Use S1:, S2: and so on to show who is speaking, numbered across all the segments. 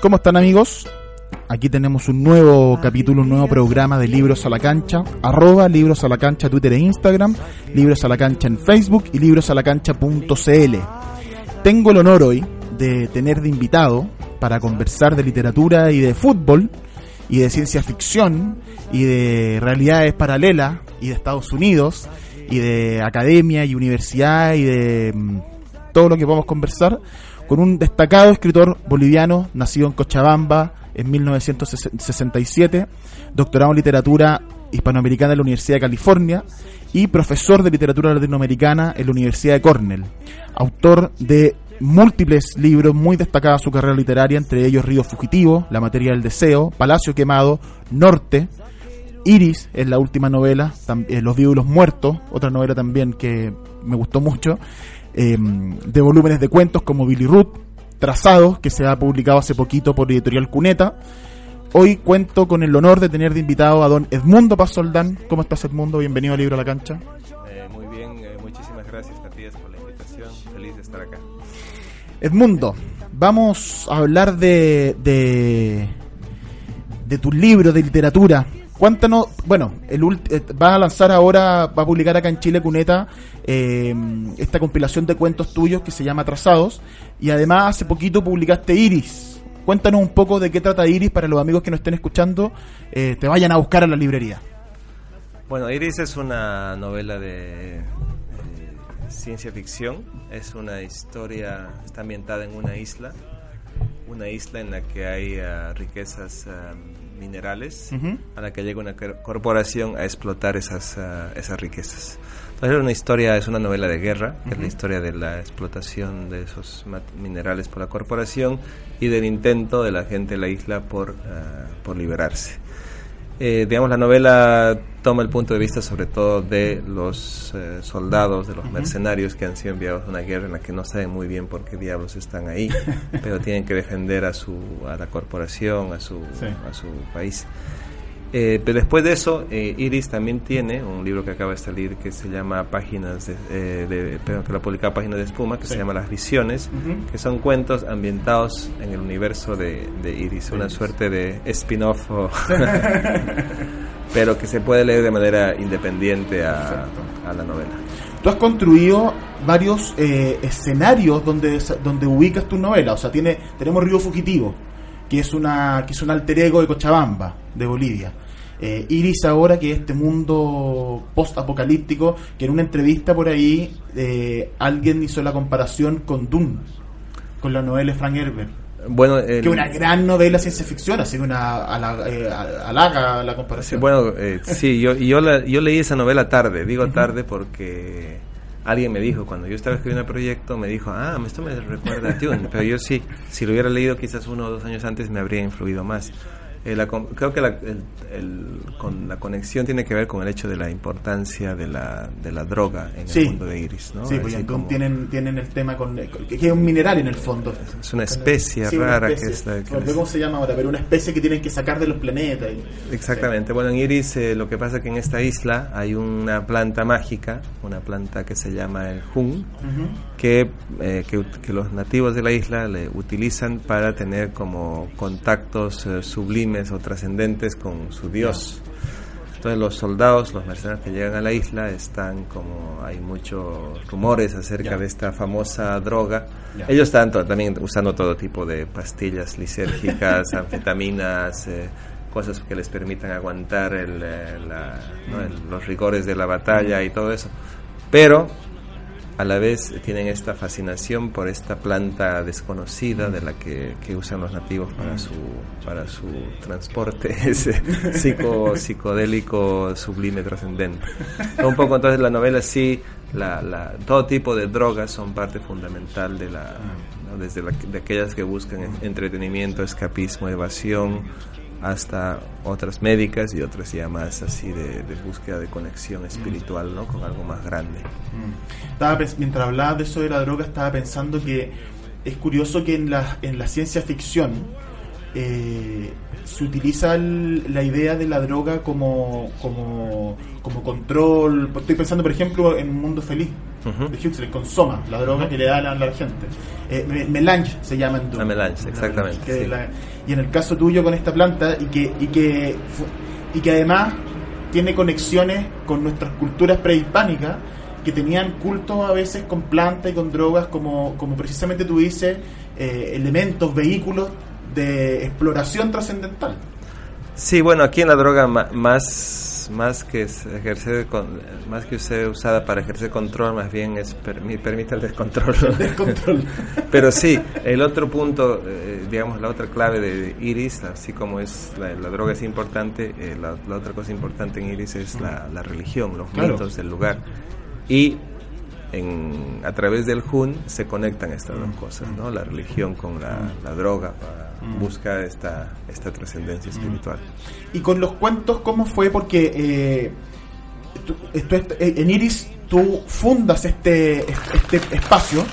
S1: ¿Cómo están amigos? Aquí tenemos un nuevo capítulo, un nuevo programa de Libros a la Cancha, arroba Libros a la Cancha Twitter e Instagram, Libros a la Cancha en Facebook y librosalacancha.cl. Tengo el honor hoy de tener de invitado para conversar de literatura y de fútbol y de ciencia ficción y de realidades paralelas y de Estados Unidos y de academia y universidad y de mm, todo lo que podamos conversar con un destacado escritor boliviano, nacido en Cochabamba en 1967, doctorado en literatura hispanoamericana en la Universidad de California y profesor de literatura latinoamericana en la Universidad de Cornell. Autor de múltiples libros muy destacados su carrera literaria, entre ellos Río Fugitivo, La materia del deseo, Palacio Quemado, Norte, Iris es la última novela, eh, Los vivos muertos, otra novela también que me gustó mucho, Em, de volúmenes de cuentos como Billy Ruth, Trazados, que se ha publicado hace poquito por Editorial Cuneta. Hoy cuento con el honor de tener de invitado a don Edmundo Paz Soldán. ¿Cómo estás, Edmundo? Bienvenido a Libro a la Cancha.
S2: Eh, muy bien, eh, muchísimas gracias, Matías, por la invitación. Feliz de estar acá.
S1: Edmundo, vamos a hablar de, de, de tus libros de literatura. Cuéntanos, bueno, el eh, va a lanzar ahora, va a publicar acá en Chile Cuneta eh, esta compilación de cuentos tuyos que se llama Trazados y además hace poquito publicaste Iris. Cuéntanos un poco de qué trata Iris para los amigos que nos estén escuchando, eh, te vayan a buscar a la librería.
S2: Bueno, Iris es una novela de ciencia ficción, es una historia, está ambientada en una isla, una isla en la que hay riquezas minerales a la que llega una corporación a explotar esas, uh, esas riquezas. Entonces es una historia, es una novela de guerra, es la historia de la explotación de esos minerales por la corporación y del intento de la gente de la isla por, uh, por liberarse. Eh, digamos, la novela toma el punto de vista sobre todo de los eh, soldados, de los mercenarios que han sido enviados a una guerra en la que no saben muy bien por qué diablos están ahí, pero tienen que defender a, su, a la corporación, a su, a su país. Eh, pero después de eso, eh, Iris también tiene un libro que acaba de salir que se llama Páginas de, eh, que lo publicado Páginas de Espuma, que se llama Las Visiones, que son cuentos ambientados en el universo de, Iris, una suerte de spin-off, pero que se puede leer de manera independiente a, la novela.
S1: Tú has construido varios escenarios donde, donde ubicas tu novela, o sea, tiene, tenemos Río Fugitivo, que es, una, que es un alter ego de Cochabamba, de Bolivia. Eh, Iris ahora, que es este mundo post-apocalíptico, que en una entrevista por ahí eh, alguien hizo la comparación con Dune, con la novela de Frank Herbert.
S2: Bueno,
S1: que una gran novela ciencia ficción, así que una eh, halaga la comparación.
S2: Bueno, sí, yo, yo, yo leí esa novela tarde, digo tarde porque alguien me dijo, cuando yo estaba escribiendo el proyecto, me dijo, ah, esto me recuerda a Dune, pero yo sí, si lo hubiera leído quizás uno o dos años antes me habría influido más. Eh, creo que la, con la conexión tiene que ver con el hecho de la importancia de la, de la droga en el mundo de Iris. ¿no?
S1: Sí, porque tienen, tienen el tema con. que es un mineral en el fondo.
S2: Es una especie rara que es.
S1: ¿Cómo se llama ahora? Pero una especie que tienen que sacar de los planetas.
S2: Exactamente. Bueno, en Iris eh, lo que pasa es que en esta isla hay una planta mágica, una planta que se llama el Jun, que, eh, que, que, los nativos de la isla le utilizan para tener como contactos sublimes o trascendentes con su Dios. Entonces los soldados, los mercenarios que llegan a la isla están como hay muchos rumores acerca de esta famosa droga. Ellos están también usando todo tipo de pastillas lisérgicas, anfetaminas, eh, cosas que les permitan aguantar el, eh, la- ¿no? el- los rigores de la batalla y todo eso. Pero a la vez tienen esta fascinación por esta planta desconocida de la que, que usan los nativos para su para su transporte psico, psicodélico sublime trascendente. Un poco entonces la novela sí la, todo tipo de drogas son parte fundamental de la desde la- de aquellas que buscan en- entretenimiento escapismo evasión hasta otras médicas y otras ya más así de, de búsqueda de conexión espiritual ¿no? con algo más grande
S1: Estaba pens- mientras hablabas de eso de la droga, estaba pensando que es curioso que en la, en la ciencia ficción eh, se utiliza el- la idea de la droga como, como, como control. Estoy pensando, por ejemplo, en Un Mundo Feliz de Huxley, con Soma, la droga que le da a la, a la gente. Eh, me- melange se llama en.
S2: La melange, exactamente,
S1: Que
S2: sí.
S1: Y en el caso tuyo con esta planta, y que, y que, y que además tiene conexiones con nuestras culturas prehispánicas que tenían culto a veces con plantas y con drogas como, como precisamente tú dices, eh, elementos, vehículos de exploración trascendental.
S2: Sí, bueno, aquí en la droga más más que ejercer con- más que ser usada para ejercer control, más bien es permi- permite el descontrol.
S1: Descontrol.
S2: Pero sí, el otro punto, eh, digamos, la otra clave de Iris, así como es la, la droga es importante, eh, la, la otra cosa importante en Iris es la, la religión, los
S1: Claro.
S2: mitos del lugar. Y en, a través del Hun se conectan estas dos cosas, ¿no? La religión con la, la droga para buscar esta, esta trascendencia espiritual.
S1: Y con los cuentos, ¿cómo fue? Porque eh, tú- esto es- eh, en Iris tú fundas este, este espacio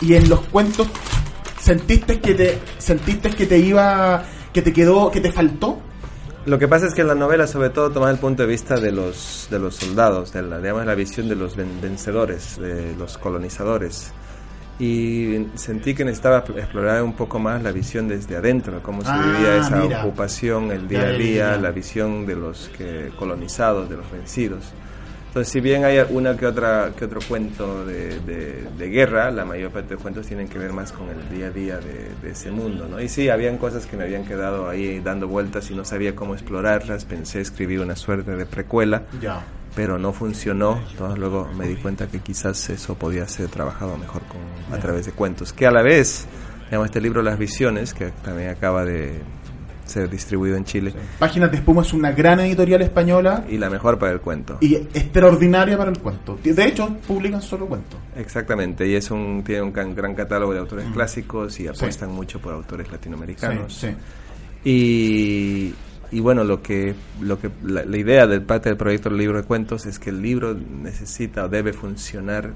S1: y en los cuentos sentiste que te sentiste que te iba que te quedó que te faltó
S2: Lo que pasa es que en la novela, sobre todo, toma el punto de vista de los, de los soldados, de la, digamos, la visión de los ven- vencedores, de los colonizadores. Y sentí que necesitaba pl- explorar un poco más la visión desde adentro, cómo se
S1: Ah,
S2: vivía esa
S1: mira.
S2: ocupación, el día a día, la visión de los que colonizados, de los vencidos. Entonces, si bien hay una que otra que otro cuento de, de- de guerra, la mayor parte de cuentos tienen que ver más con el día a día de, de ese mundo, ¿no? Y sí, habían cosas que me habían quedado ahí dando vueltas y no sabía cómo explorarlas. Pensé escribir una suerte de precuela,
S1: ya
S2: pero no funcionó. Entonces luego me di cuenta que quizás eso podía ser trabajado mejor con, a través de cuentos. Que a la vez, digamos, este libro Las Visiones, que también acaba de ser distribuido en Chile,
S1: Páginas de Espuma es una gran editorial española.
S2: Y la mejor para el cuento.
S1: y extraordinaria para el cuento. De hecho publican solo cuentos.
S2: Exactamente, y es un, tiene un gran, gran catálogo de autores clásicos y apuestan mucho por autores latinoamericanos.
S1: sí, sí.
S2: Y, y bueno, lo que, lo que la, la idea del parte del proyecto del libro de cuentos es que el libro necesita o debe funcionar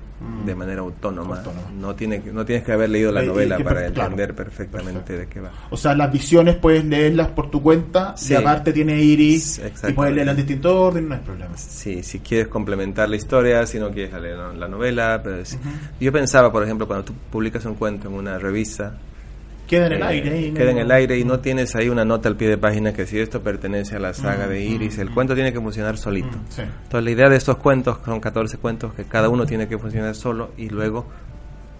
S2: de manera autónoma.
S1: Mm. Autónoma.
S2: No, tiene, no tienes que haber leído la
S1: Eh,
S2: novela
S1: que
S2: para
S1: claro.
S2: entender perfectamente de qué va.
S1: O sea, las visiones puedes leerlas por tu cuenta,
S2: Sí.
S1: y aparte tiene Iris, y puedes leerlas en distinto orden, no hay problema.
S2: Sí, si quieres complementar la historia, si no quieres leer la, la novela. Pero sí. Yo pensaba, por ejemplo, cuando tú publicas un cuento en una revista,
S1: Queda en el
S2: Eh,
S1: aire. ahí,
S2: queda en el aire y no tienes ahí una nota al pie de página que si esto pertenece a la saga de Iris, el cuento tiene que funcionar solito.
S1: Mm, sí.
S2: Entonces la idea de estos cuentos, son 14 cuentos, que cada uno tiene que funcionar solo y luego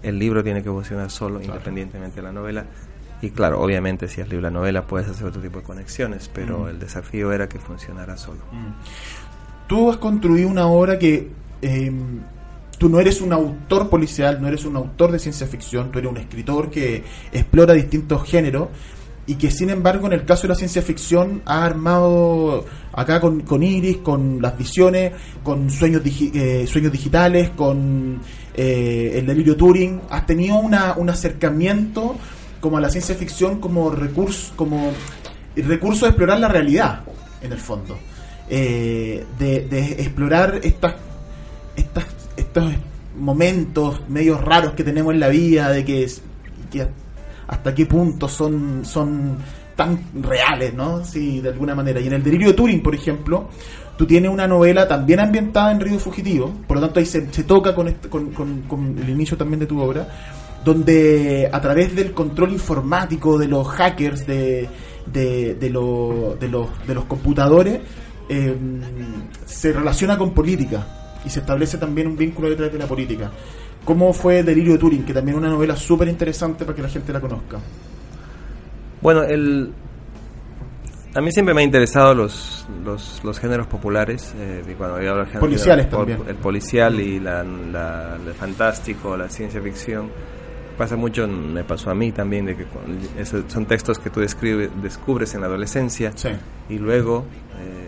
S2: el libro tiene que funcionar solo independientemente de la novela. Y claro, obviamente si es libro la novela puedes hacer otro tipo de conexiones, pero el desafío era que funcionara solo.
S1: Tú has construido una obra que eh, tú no eres un autor policial, no eres un autor de ciencia ficción, tú eres un escritor que explora distintos géneros y que sin embargo en el caso de la ciencia ficción ha armado acá con, con Iris, con las visiones, con sueños, digi- eh, sueños digitales, con eh, el delirio Turing, has tenido una, un acercamiento como a la ciencia ficción como recurso, como recurso de explorar la realidad, en el fondo. Eh, de, de explorar estas, estas, estos momentos medios raros que tenemos en la vida, de que, hasta qué punto son, son tan reales, ¿no? Sí, de alguna manera. Y en el delirio de Turing, por ejemplo, tú tienes una novela también ambientada en Río Fugitivo, por lo tanto ahí se, se toca con, este- con, con- con el inicio también de tu obra, donde a través del control informático de los hackers, de, de, de, lo- de los, de los computadores, eh, se relaciona con política y se establece también un vínculo detrás de la política. ¿Cómo fue Delirio de Turing? Que también es una novela súper interesante para que la gente la conozca.
S2: Bueno, el, A mí siempre me ha interesado los, los, los géneros populares, eh, y cuando género,
S1: Policiales también.
S2: El policial y la, la, el fantástico, la ciencia ficción. Pasa mucho, me pasó a mí también, de que son textos que tú describes, descubres en la adolescencia
S1: Sí.
S2: y luego eh,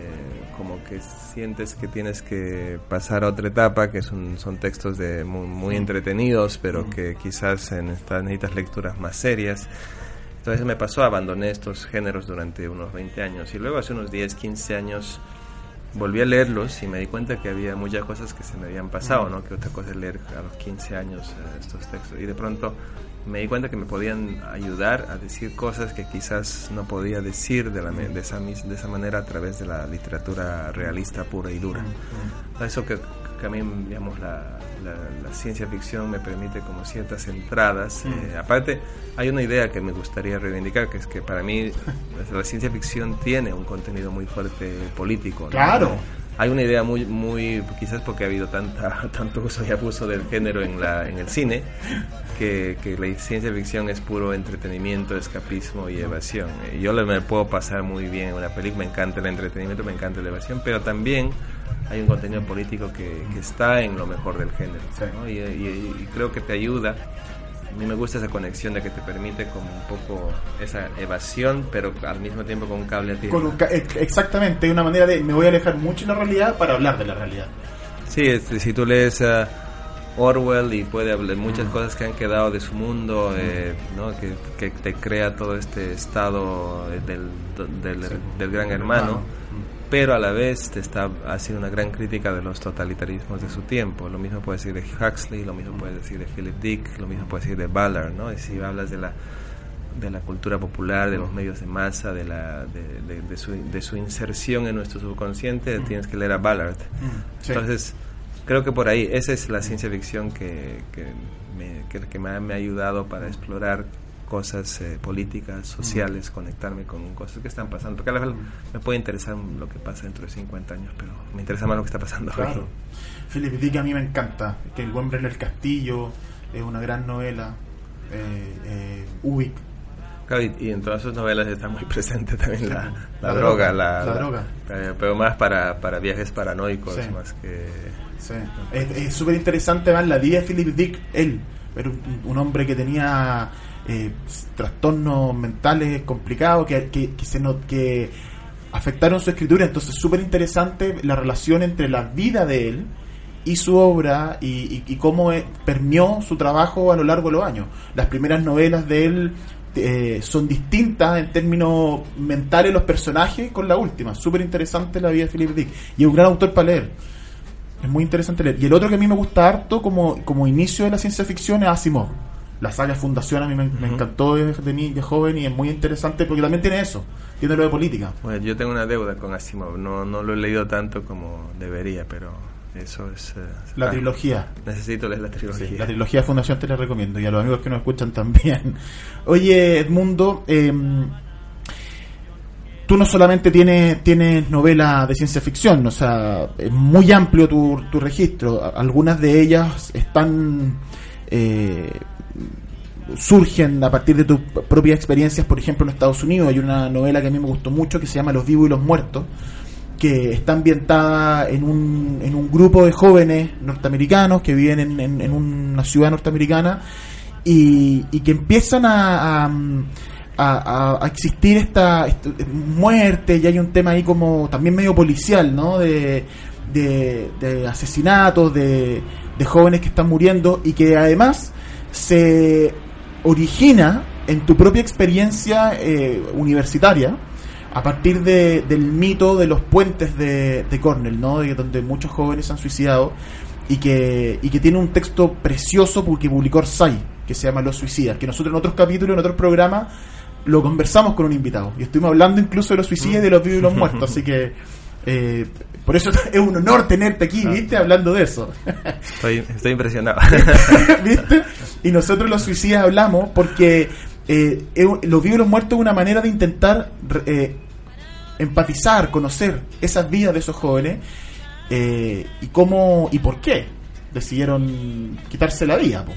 S2: que sientes que tienes que pasar a otra etapa, que son, son textos de muy, muy entretenidos, pero que quizás en estas necesitas lecturas más serias. Entonces me pasó, abandoné estos géneros durante unos 20 años y luego hace unos 10, 15 años volví a leerlos y me di cuenta que había muchas cosas que se me habían pasado, ¿no? Que otra cosa es leer a los 15 años eh, estos textos. Y de pronto me di cuenta que me podían ayudar a decir cosas que quizás no podía decir de, la, de, esa, de esa manera a través de la literatura realista pura y dura. Eso que, que a mí, digamos, la, la- la ciencia ficción me permite como ciertas entradas. Eh, aparte, hay una idea que me gustaría reivindicar, que es que para mí la ciencia ficción tiene un contenido muy fuerte político. ¿no?
S1: Claro.
S2: Hay una idea muy, muy, quizás porque ha habido tanta, tanto uso y abuso del género en, la, en el cine, que, que la ciencia ficción es puro entretenimiento, escapismo y evasión. Yo le- me puedo pasar muy bien en una película, me encanta el entretenimiento, me encanta la evasión, pero también hay un contenido político que, que está en lo mejor del género.
S1: Sí.
S2: ¿no? Y, y- y creo que te ayuda. A mí me gusta esa conexión de que te permite como un poco esa evasión, pero al mismo tiempo con un cable a
S1: ex- exactamente, una manera de me voy a alejar mucho de la realidad para hablar de la realidad.
S2: Sí, este, si tú lees a Orwell y puede hablar muchas cosas que han quedado de su mundo, eh, ¿no? que, que te crea todo este estado eh, del, del, del gran hermano, pero a la vez te está haciendo una gran crítica de los totalitarismos de su tiempo. Lo mismo puede decir de Huxley, lo mismo puede decir de Philip Dick, lo mismo puede decir de Ballard, ¿no? Y si hablas de la de la cultura popular, de los medios de masa, de, la, de, de- de su, de su inserción en nuestro subconsciente, tienes que leer a Ballard.
S1: Sí.
S2: Entonces, creo que por ahí, esa es la ciencia ficción que, que, me, que, que me, ha, me ha ayudado para explorar cosas eh, políticas, sociales, conectarme con cosas que están pasando. Porque a la vez me puede interesar lo que pasa dentro de 50 años, pero me interesa más lo que está pasando hoy.
S1: Claro. Philip Dick a mí me encanta. Que El hombre en el castillo es una gran novela. Eh, eh, Ubik.
S2: Claro, y, y en todas sus novelas está muy presente también la, la
S1: La
S2: droga,
S1: droga,
S2: la,
S1: la droga.
S2: eh, pero más para, para viajes paranoicos,
S1: Sí.
S2: más que...
S1: Sí. Es súper interesante ver la vida de Philip Dick, él. Un, un hombre que tenía eh, trastornos mentales complicados que, que, que se no- que afectaron su escritura. Entonces, súper interesante la relación entre la vida de él y su obra y, y- cómo eh, permeó su trabajo a lo largo de los años. Las primeras novelas de él eh, son distintas en términos mentales los personajes con la última. Súper interesante la vida de Philip Dick. Y es un gran autor para leer. Es muy interesante leer. Y el otro que a mí me gusta harto como, como inicio de la ciencia ficción es Asimov. La saga Fundación a mí me, me encantó de, de, ni- de joven y es muy interesante porque también tiene eso. Tiene lo de política.
S2: Bueno, yo tengo una deuda con Asimov, no, no lo he leído tanto como debería, pero eso es... eh,
S1: La
S2: ah,
S1: trilogía.
S2: Necesito leer la trilogía.
S1: Sí, la trilogía de Fundación te la recomiendo y a los amigos que nos escuchan también. Oye, Edmundo, eh, tú no solamente tienes, tienes novelas de ciencia ficción, o sea, es muy amplio tu, tu registro. Algunas de ellas están... eh, surgen a partir de tus propias experiencias, por ejemplo, en Estados Unidos. Hay una novela que a mí me gustó mucho que se llama Los vivos y los muertos, que está ambientada en un, en un grupo de jóvenes norteamericanos que viven en, en- una ciudad norteamericana y, que empiezan a, a, existir esta, esta muerte y hay un tema ahí como también medio policial, ¿no? De, de, de asesinatos, de, de jóvenes que están muriendo y que además se origina en tu propia experiencia eh, universitaria a partir de- del mito de los puentes de, Cornell, ¿no? De donde muchos jóvenes se han suicidado y que, y que tiene un texto precioso porque publicó Orsay, que se llama Los Suicidas, que nosotros en otros capítulos, en otros programas, lo conversamos con un invitado. Y estuvimos hablando incluso de los suicidas y de los vivos y los muertos, así que eh, por eso es un honor tenerte aquí, ¿viste? Hablando de eso.
S2: Estoy, estoy impresionado.
S1: ¿Viste? Y nosotros los suicidas hablamos porque eh, los vivos y los muertos es una manera de intentar eh, empatizar, conocer esas vidas de esos jóvenes eh, y cómo y por qué decidieron quitarse la vida. po.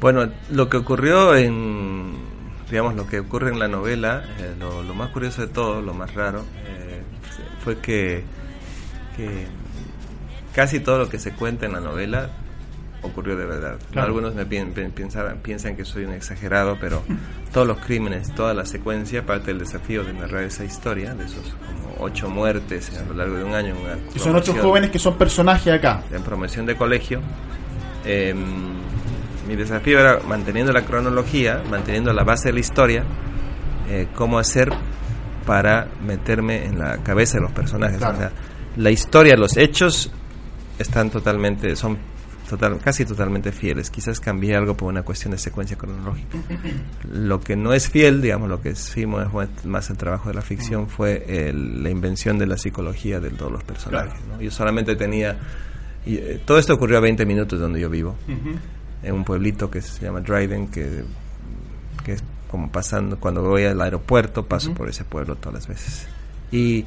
S2: Bueno, lo que ocurrió en digamos, lo que ocurre en la novela, eh, lo, lo más curioso de todo, lo más raro, fue que, que casi todo lo que se cuenta en la novela ocurrió de verdad.
S1: Claro.
S2: Algunos me pensaban- piensan que soy un exagerado, pero todos los crímenes, toda la secuencia, parte del desafío de narrar esa historia, de esos como ocho muertes a lo largo de un año. Una
S1: Y son ocho jóvenes que son personajes acá.
S2: en promoción de colegio. eh, mi desafío era manteniendo la cronología, manteniendo la base de la historia, eh, cómo hacer para meterme en la cabeza de los personajes.
S1: Claro.
S2: O sea, la historia, los hechos están totalmente, son total, casi totalmente fieles. Quizás cambié algo por una cuestión de secuencia cronológica. Lo que no es fiel, digamos, lo que sí fue más el trabajo de la ficción fue el- la invención de la psicología de todos los personajes. ¿no? Yo solamente tenía... y, eh, todo esto ocurrió a 20 minutos donde yo vivo, en un pueblito que se llama Dryden, que, que es como pasando, cuando voy al aeropuerto, paso por ese pueblo todas las veces. Y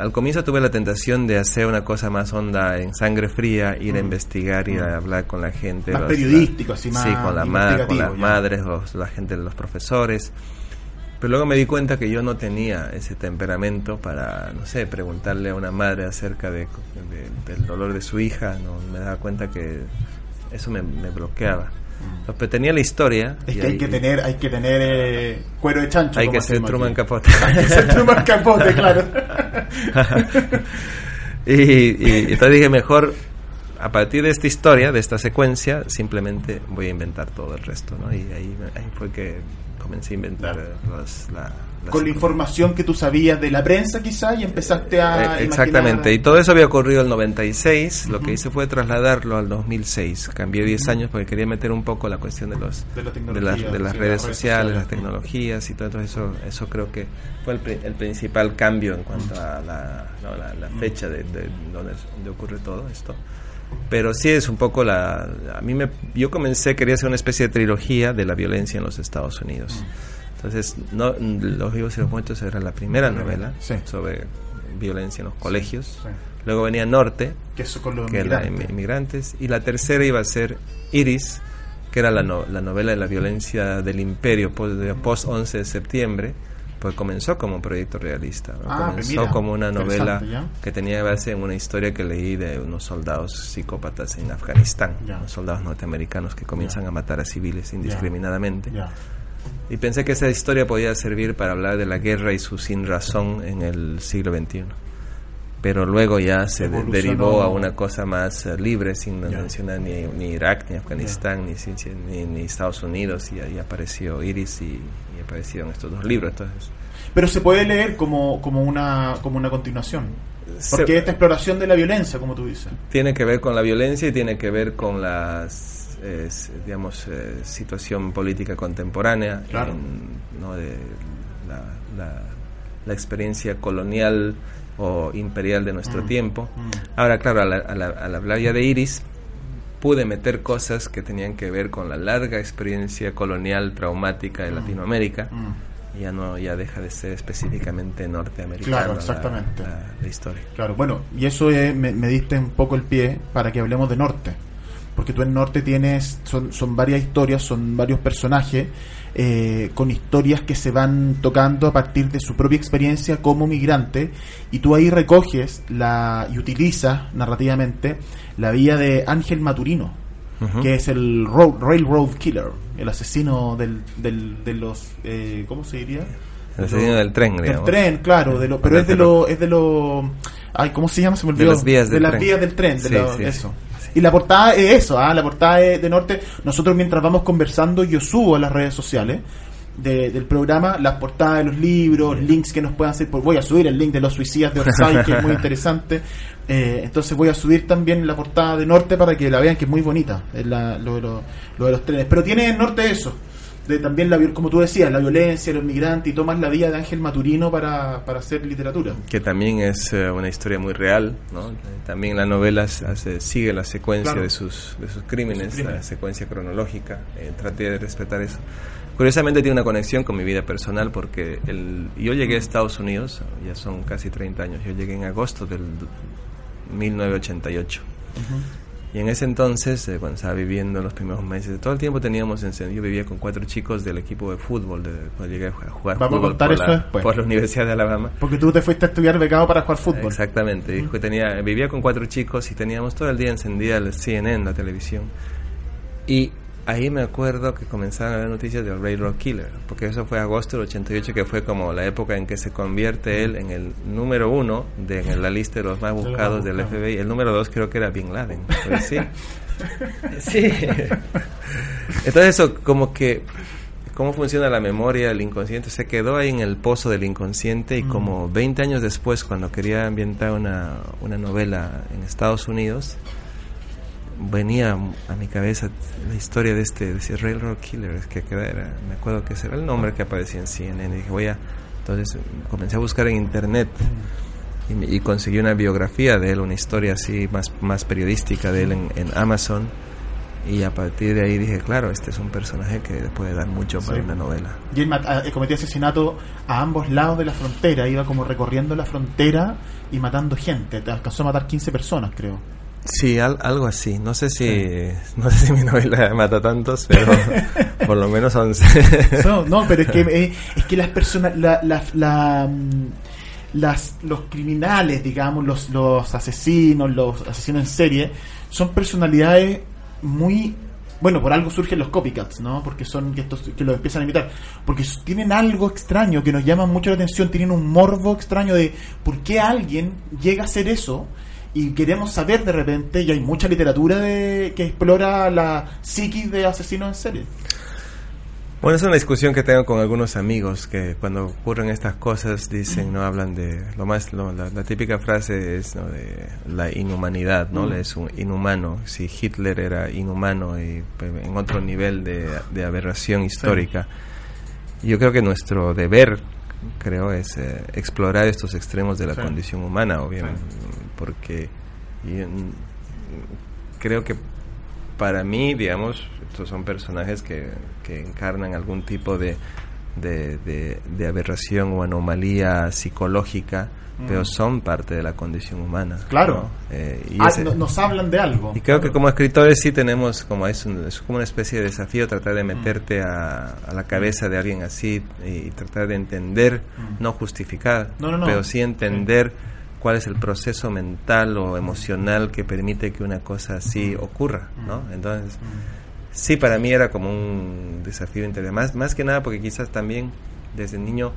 S2: al comienzo tuve la tentación de hacer una cosa más honda en sangre fría, ir a investigar, ir a hablar con la gente.
S1: Más
S2: los-
S1: periodístico, así, más
S2: Sí, con, la ma- con las
S1: ya.
S2: madres, los- la gente, los profesores. Pero luego me di cuenta que yo no tenía ese temperamento para, no sé, preguntarle a una madre acerca de, de- del dolor de su hija. No, me daba cuenta que eso me, me bloqueaba. Pero tenía la historia.
S1: Es que hay que tener, hay que tener eh, cuero de chancho.
S2: hay que ser
S1: decimos
S2: Truman. Capote.
S1: Hay que ser Truman Capote, claro.
S2: y, y entonces dije, mejor, a partir de esta historia, de esta secuencia, simplemente voy a inventar todo el resto, ¿no? Y ahí, ahí fue que comencé a inventar
S1: Claro.
S2: los- la, la
S1: Con la información que tú sabías de la prensa, quizá, y empezaste a.
S2: Eh, Exactamente, y todo eso había ocurrido en el 96, lo que hice fue trasladarlo al 2006, cambié 10 años porque quería meter un poco la cuestión de los
S1: De la
S2: de
S1: tecnología,
S2: las, de las redes
S1: redes
S2: sociales,
S1: sociales.
S2: las tecnologías y todo, eso, eso creo que fue el, el principal cambio en cuanto a la, no, la, la fecha de, de donde, donde ocurre todo esto. Pero sí es un poco la... A mí me, yo comencé, quería hacer una especie de trilogía de la violencia en los Estados Unidos. Entonces, no, Los vivos y los muertos era la primera novela
S1: Sí.
S2: sobre violencia en los colegios.
S1: Sí.
S2: Luego venía Norte,
S1: Que con los
S2: que era
S1: inmigrantes.
S2: inmi- inmigrantes, y la tercera iba a ser Iris, que era la, no- la novela de la violencia del imperio post, de post 11 de septiembre, pues comenzó como un proyecto realista, ¿no?
S1: Ah, pues
S2: comenzó
S1: mira,
S2: como una novela que tenía base en una historia que leí de unos soldados psicópatas en Afganistán,
S1: Ya.
S2: unos soldados norteamericanos que comienzan a matar a civiles indiscriminadamente. Y pensé que esa historia podía servir para hablar de la guerra y su sin razón en el siglo XXI. Pero luego ya se derivó a una cosa más eh, libre, sin mencionar ni, ni Irak, ni Afganistán, ni, ciencia- ni, ni Estados Unidos. Y ahí apareció Iris y, y aparecieron estos dos libros. Entonces,
S1: Pero se puede leer como, como, una, como una continuación.
S2: se-
S1: Porque esta exploración de la violencia, como tú dices.
S2: tiene que ver con la violencia y tiene que ver con la digamos eh, situación política contemporánea
S1: Claro.
S2: en- ¿no? de la, la- la experiencia colonial o imperial de nuestro
S1: Mm,
S2: tiempo
S1: mm.
S2: ahora claro al, al- al hablar ya de Iris pude meter cosas que tenían que ver con la larga experiencia colonial traumática de Latinoamérica
S1: Mm.
S2: ya no ya deja de ser específicamente norteamericana
S1: Claro,
S2: la-
S1: exactamente.
S2: la- la historia
S1: Claro, bueno, y eso es- me, me diste un poco el pie para que hablemos de Norte. Porque tú en Norte tienes, son, son varias historias, son varios personajes, eh, con historias que se van tocando a partir de su propia experiencia como migrante, y tú ahí recoges la y utilizas narrativamente la vida de Ángel Maturino, que es el road- Railroad Killer, el asesino del, del, de los, eh, ¿cómo se diría?
S2: El asesino del tren,
S1: Del
S2: digamos.
S1: tren, claro, de lo, pero es de lo, es de lo, ay, ¿cómo se llama? Se me
S2: De las vías del
S1: las
S2: tren.
S1: vías del tren, de
S2: Sí,
S1: lo-
S2: sí,
S1: eso. Y la portada es eso, ah, la portada es de Norte. Nosotros mientras vamos conversando, yo subo a las redes sociales de- del programa las portadas de los libros, links que nos puedan hacer. Pues voy a subir el link de los suicidas de Orsay, que es muy interesante. Eh, entonces voy a subir también la portada de Norte para que la vean, que es muy bonita, es la- lo, de los- lo de los trenes. Pero tiene en Norte eso. De también, la, como tú decías, la violencia, los migrantes, y tomas la vida de Ángel Maturino para, para hacer literatura.
S2: que también es eh, una historia muy real, ¿no? También la novela hace- sigue la secuencia
S1: Claro.
S2: de sus de sus crímenes,
S1: sus crímenes.
S2: la secuencia cronológica. Eh, traté de respetar eso. Curiosamente tiene una conexión con mi vida personal porque el, yo llegué a Estados Unidos, ya son casi 30 años, yo llegué en agosto del 1988 Y en ese entonces, eh, cuando estaba viviendo los primeros meses, todo el tiempo teníamos encendido. Yo vivía con cuatro chicos del equipo de fútbol, de, cuando llegué a jugar
S1: Vamos a contar
S2: por,
S1: eso
S2: la,
S1: después.
S2: por la Universidad de Alabama.
S1: Porque tú te fuiste a estudiar becado para jugar fútbol.
S2: Exactamente. Que tenía, vivía con cuatro chicos y teníamos todo el día encendida el CNN, la televisión. Y ahí me acuerdo que comenzaron a ver noticias del Railroad Killer, porque eso fue agosto del 88, que fue como la época en que se convierte él en el número uno de en la lista de los más buscados del. FBI. El número dos creo que era Bin Laden. Pues sí. sí. Entonces eso como que cómo funciona la memoria, el inconsciente, se quedó ahí en el pozo del inconsciente y como 20 años después, cuando quería ambientar una, una novela en Estados Unidos, venía a mi cabeza la historia de este, de ese Railroad Killer, es que era, me acuerdo que ese era el nombre que aparecía en CNN, y dije voy a, entonces comencé a buscar en internet y, conseguí una biografía de él, una historia así más, más periodística de él en, en Amazon. Y a partir de ahí dije, claro, este es un personaje que puede dar mucho para una novela.
S1: Y él ah, eh, cometía asesinato a ambos lados de la frontera, iba como recorriendo la frontera y matando gente. Te alcanzó a matar 15 personas, creo.
S2: Sí, al- algo así. No sé si no sé si mi novela mata tantos, pero por lo menos 11.
S1: No, no, pero es que, eh, es que las personas, la, la- la, mm, las, los criminales, digamos, los, los asesinos, los asesinos en serie, son personalidades muy... Bueno, por algo surgen los copycats, ¿no? Porque son que, estos, que los empiezan a imitar. Porque tienen algo extraño que nos llama mucho la atención, tienen un morbo extraño de por qué alguien llega a hacer eso y queremos saber de repente, y hay mucha literatura de, que explora la psiquis de asesinos en serie.
S2: Bueno, es una discusión que tengo con algunos amigos que cuando ocurren estas cosas dicen, no hablan de lo más, lo- la, la típica frase es ¿no? de la inhumanidad, ¿no?
S1: Mm.
S2: Es un inhumano. Si Hitler era inhumano y pues, en otro nivel de, de aberración histórica, yo creo que nuestro deber, creo, es eh, explorar estos extremos de la
S1: Sí.
S2: condición humana, obviamente, porque mm, creo que para mí, digamos, estos son personajes que, que encarnan algún tipo de, de, de- de aberración o anomalía psicológica, pero son parte de la condición humana.
S1: Claro.
S2: ¿no? Eh, y
S1: Ah,
S2: ese-
S1: no- nos hablan de algo.
S2: y creo que como escritores sí tenemos como es, un- es como una especie de desafío tratar de meterte a, a la cabeza de alguien así y, y tratar de entender,
S1: Mm.
S2: no justificar,
S1: No, no, no.
S2: pero sí entender cuál es el proceso mental o emocional que permite que una cosa así ocurra, ¿no? Entonces, sí, para mí era como un desafío interior, más, más que nada porque quizás también desde niño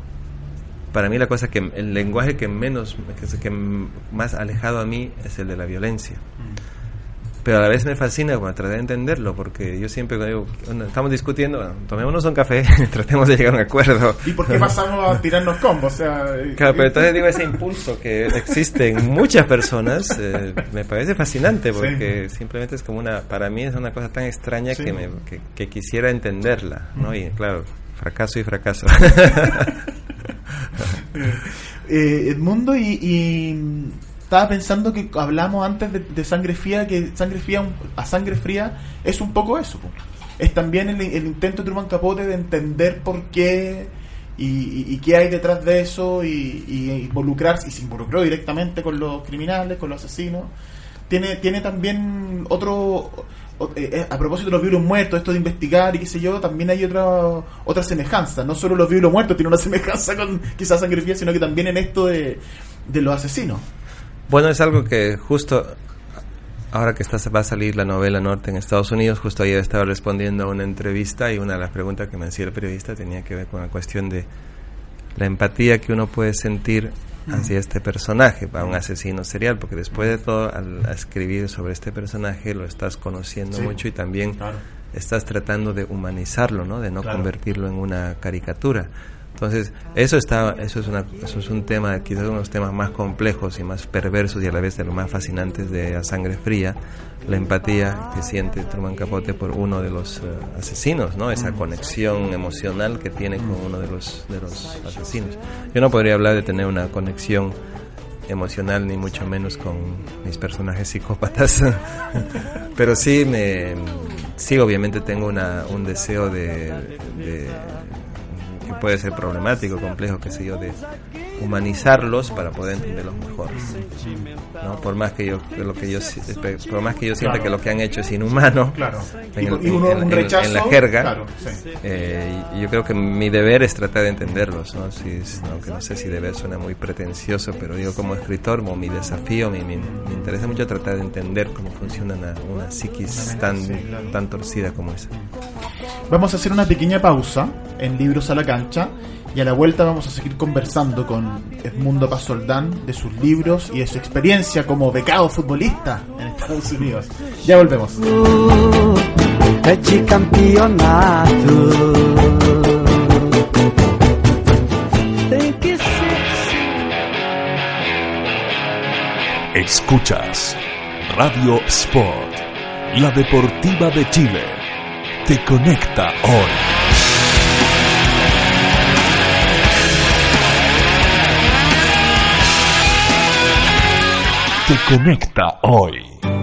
S2: para mí la cosa que el lenguaje que menos que, que más alejado a mí es el de la violencia pero a la vez me fascina bueno, tratar de entenderlo porque yo siempre digo estamos discutiendo bueno, tomémonos un café tratemos de llegar a un acuerdo
S1: ¿Y por qué pasamos a tirarnos combos? O sea,
S2: Claro, pero entonces digo ese impulso que existe en muchas personas eh, me parece fascinante porque simplemente es como una para mí es una cosa tan extraña
S1: Sí.
S2: que, me, que, que quisiera entenderla no y claro fracaso y fracaso.
S1: Eh, Edmundo, y, y, mm, estaba pensando que hablamos antes de, de sangre fría, que sangre fría a sangre fría es un poco eso. Es también el, el intento de Truman Capote de entender por qué y, qué hay detrás de eso y, y involucrarse, y se involucró directamente con los criminales, con los asesinos. Tiene, tiene también otro, eh, eh, a propósito de los vivos muertos, esto de investigar y qué sé yo, también hay otra otra semejanza. No solo los vivos muertos tienen una semejanza con quizás sangre fría, sino que también en esto de, de los asesinos.
S2: Bueno, es algo que justo ahora que está, va a salir la novela Norte en Estados Unidos, justo ayer estaba respondiendo a una entrevista y una de las preguntas que me hacía el periodista tenía que ver con la cuestión de la empatía que uno puede sentir hacia este personaje, para un asesino serial, porque después de todo, al escribir sobre este personaje lo estás conociendo
S1: Sí.
S2: mucho y también estás tratando de humanizarlo, ¿no? De no
S1: Claro.
S2: convertirlo en una caricatura. Entonces, eso está eso es una eso es un tema, quizás uno de los temas más complejos y más perversos y a la vez de los más fascinantes de A Sangre Fría, la empatía que siente Truman Capote por uno de los eh, asesinos, ¿no? Esa conexión emocional que tiene con uno de los de los asesinos. Yo no podría hablar de tener una conexión emocional ni mucho menos con mis personajes psicópatas pero sí me sí obviamente tengo una, un deseo de, de- puede ser problemático, complejo, qué sé yo, de humanizarlos para poder entenderlos mejor. ¿no? Por más que yo, lo que yo, por más que yo sienta que lo que han hecho es inhumano, en, la jerga, eh, yo creo que mi deber es tratar de entenderlos, ¿no? Si, aunque no sé si deber suena muy pretencioso, pero digo como escritor, como mi desafío, me, me, interesa mucho tratar de entender cómo funciona una, una psiquis tan, tan torcida como esa.
S1: Vamos a hacer una pequeña pausa en Libros a la Cancha y a la vuelta vamos a seguir conversando con Edmundo Pasoldán de sus libros y de su experiencia como becado futbolista en Estados Unidos. Ya volvemos.
S3: Escuchas Radio Sport, la deportiva de Chile. Te conecta hoy. te conecta hoy.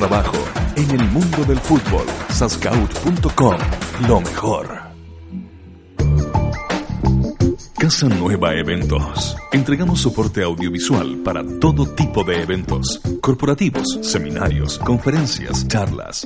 S3: trabajo en el mundo del fútbol. Sascout.com, lo mejor. Casa Nueva Eventos. Entregamos soporte audiovisual para todo tipo de eventos, corporativos, seminarios, conferencias, charlas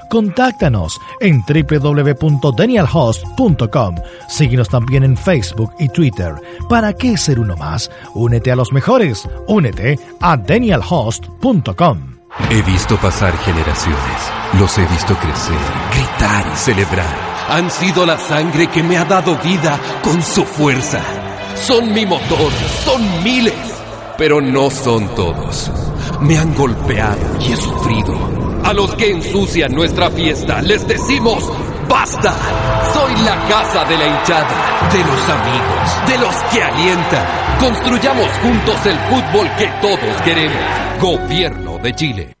S4: Contáctanos en www.danielhost.com. Síguenos también en Facebook y Twitter. ¿Para qué ser uno más? Únete a los mejores. Únete a danielhost.com.
S5: He visto pasar generaciones. Los he visto crecer, gritar y celebrar. Han sido la sangre que me ha dado vida con su fuerza. Son mi motor, son miles, pero no son todos. Me han golpeado y he sufrido a los que ensucian nuestra fiesta les decimos ¡Basta! Soy la casa de la hinchada, de los amigos, de los que alientan. Construyamos juntos el fútbol que todos queremos. Gobierno de Chile.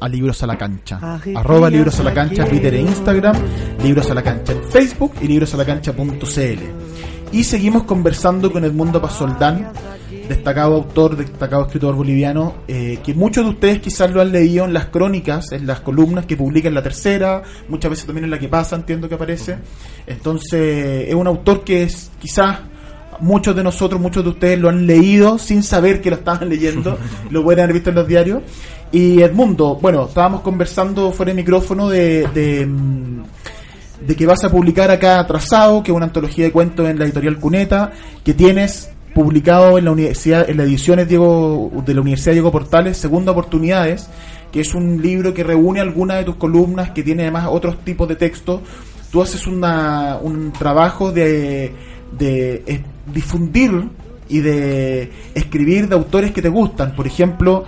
S1: a Libros a la Cancha. Arroba Libros a la Cancha, Twitter e Instagram, Libros a la Cancha en Facebook y librosalacancha.cl. Y seguimos conversando con Edmundo Pasoldán, destacado autor, destacado escritor boliviano, eh, que muchos de ustedes quizás lo han leído en las crónicas, en las columnas que publica en la tercera, muchas veces también en la que pasa, entiendo que aparece. Entonces, es un autor que es quizás muchos de nosotros, muchos de ustedes lo han leído sin saber que lo estaban leyendo, lo pueden haber visto en los diarios. Y Edmundo, bueno, estábamos conversando fuera de micrófono de, de, mm, de que vas a publicar acá Atrasado, que es una antología de cuentos en la editorial Cuneta, que tienes publicado en la universidad, en las ediciones Diego, de la Universidad Diego Portales, Segunda Oportunidades, que es un libro que reúne algunas de tus columnas, que tiene además otros tipos de textos. Tú haces una, un trabajo de, de eh, difundir y de escribir de autores que te gustan. Por ejemplo,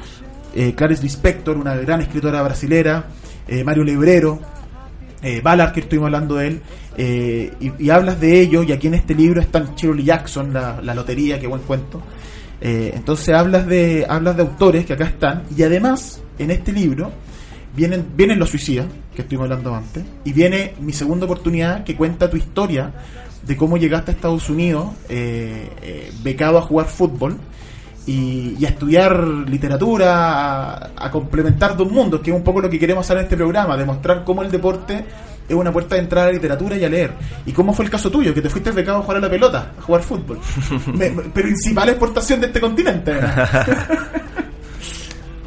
S1: eh, Clarice Lispector, una gran escritora brasilera, eh, Mario Lebrero, eh, Ballard, que estuvimos hablando de él, eh, y, hablas de ellos, y aquí en este libro están Shirley Jackson, la, lotería, qué buen cuento. Eh, entonces hablas de, hablas de autores que acá están, y además, en este libro, vienen, vienen los suicidas, que estuvimos hablando antes, y viene mi segunda oportunidad, que cuenta tu historia de cómo llegaste a Estados Unidos, becado a jugar fútbol, y, y a estudiar literatura, a, a complementar dos mundos, que es un poco lo que queremos hacer en este programa, demostrar cómo el deporte es una puerta de entrada a la literatura y a leer. ¿Y cómo fue el caso tuyo? Que te fuiste becado a jugar a la pelota, a jugar fútbol. Me- me- principal exportación de este continente.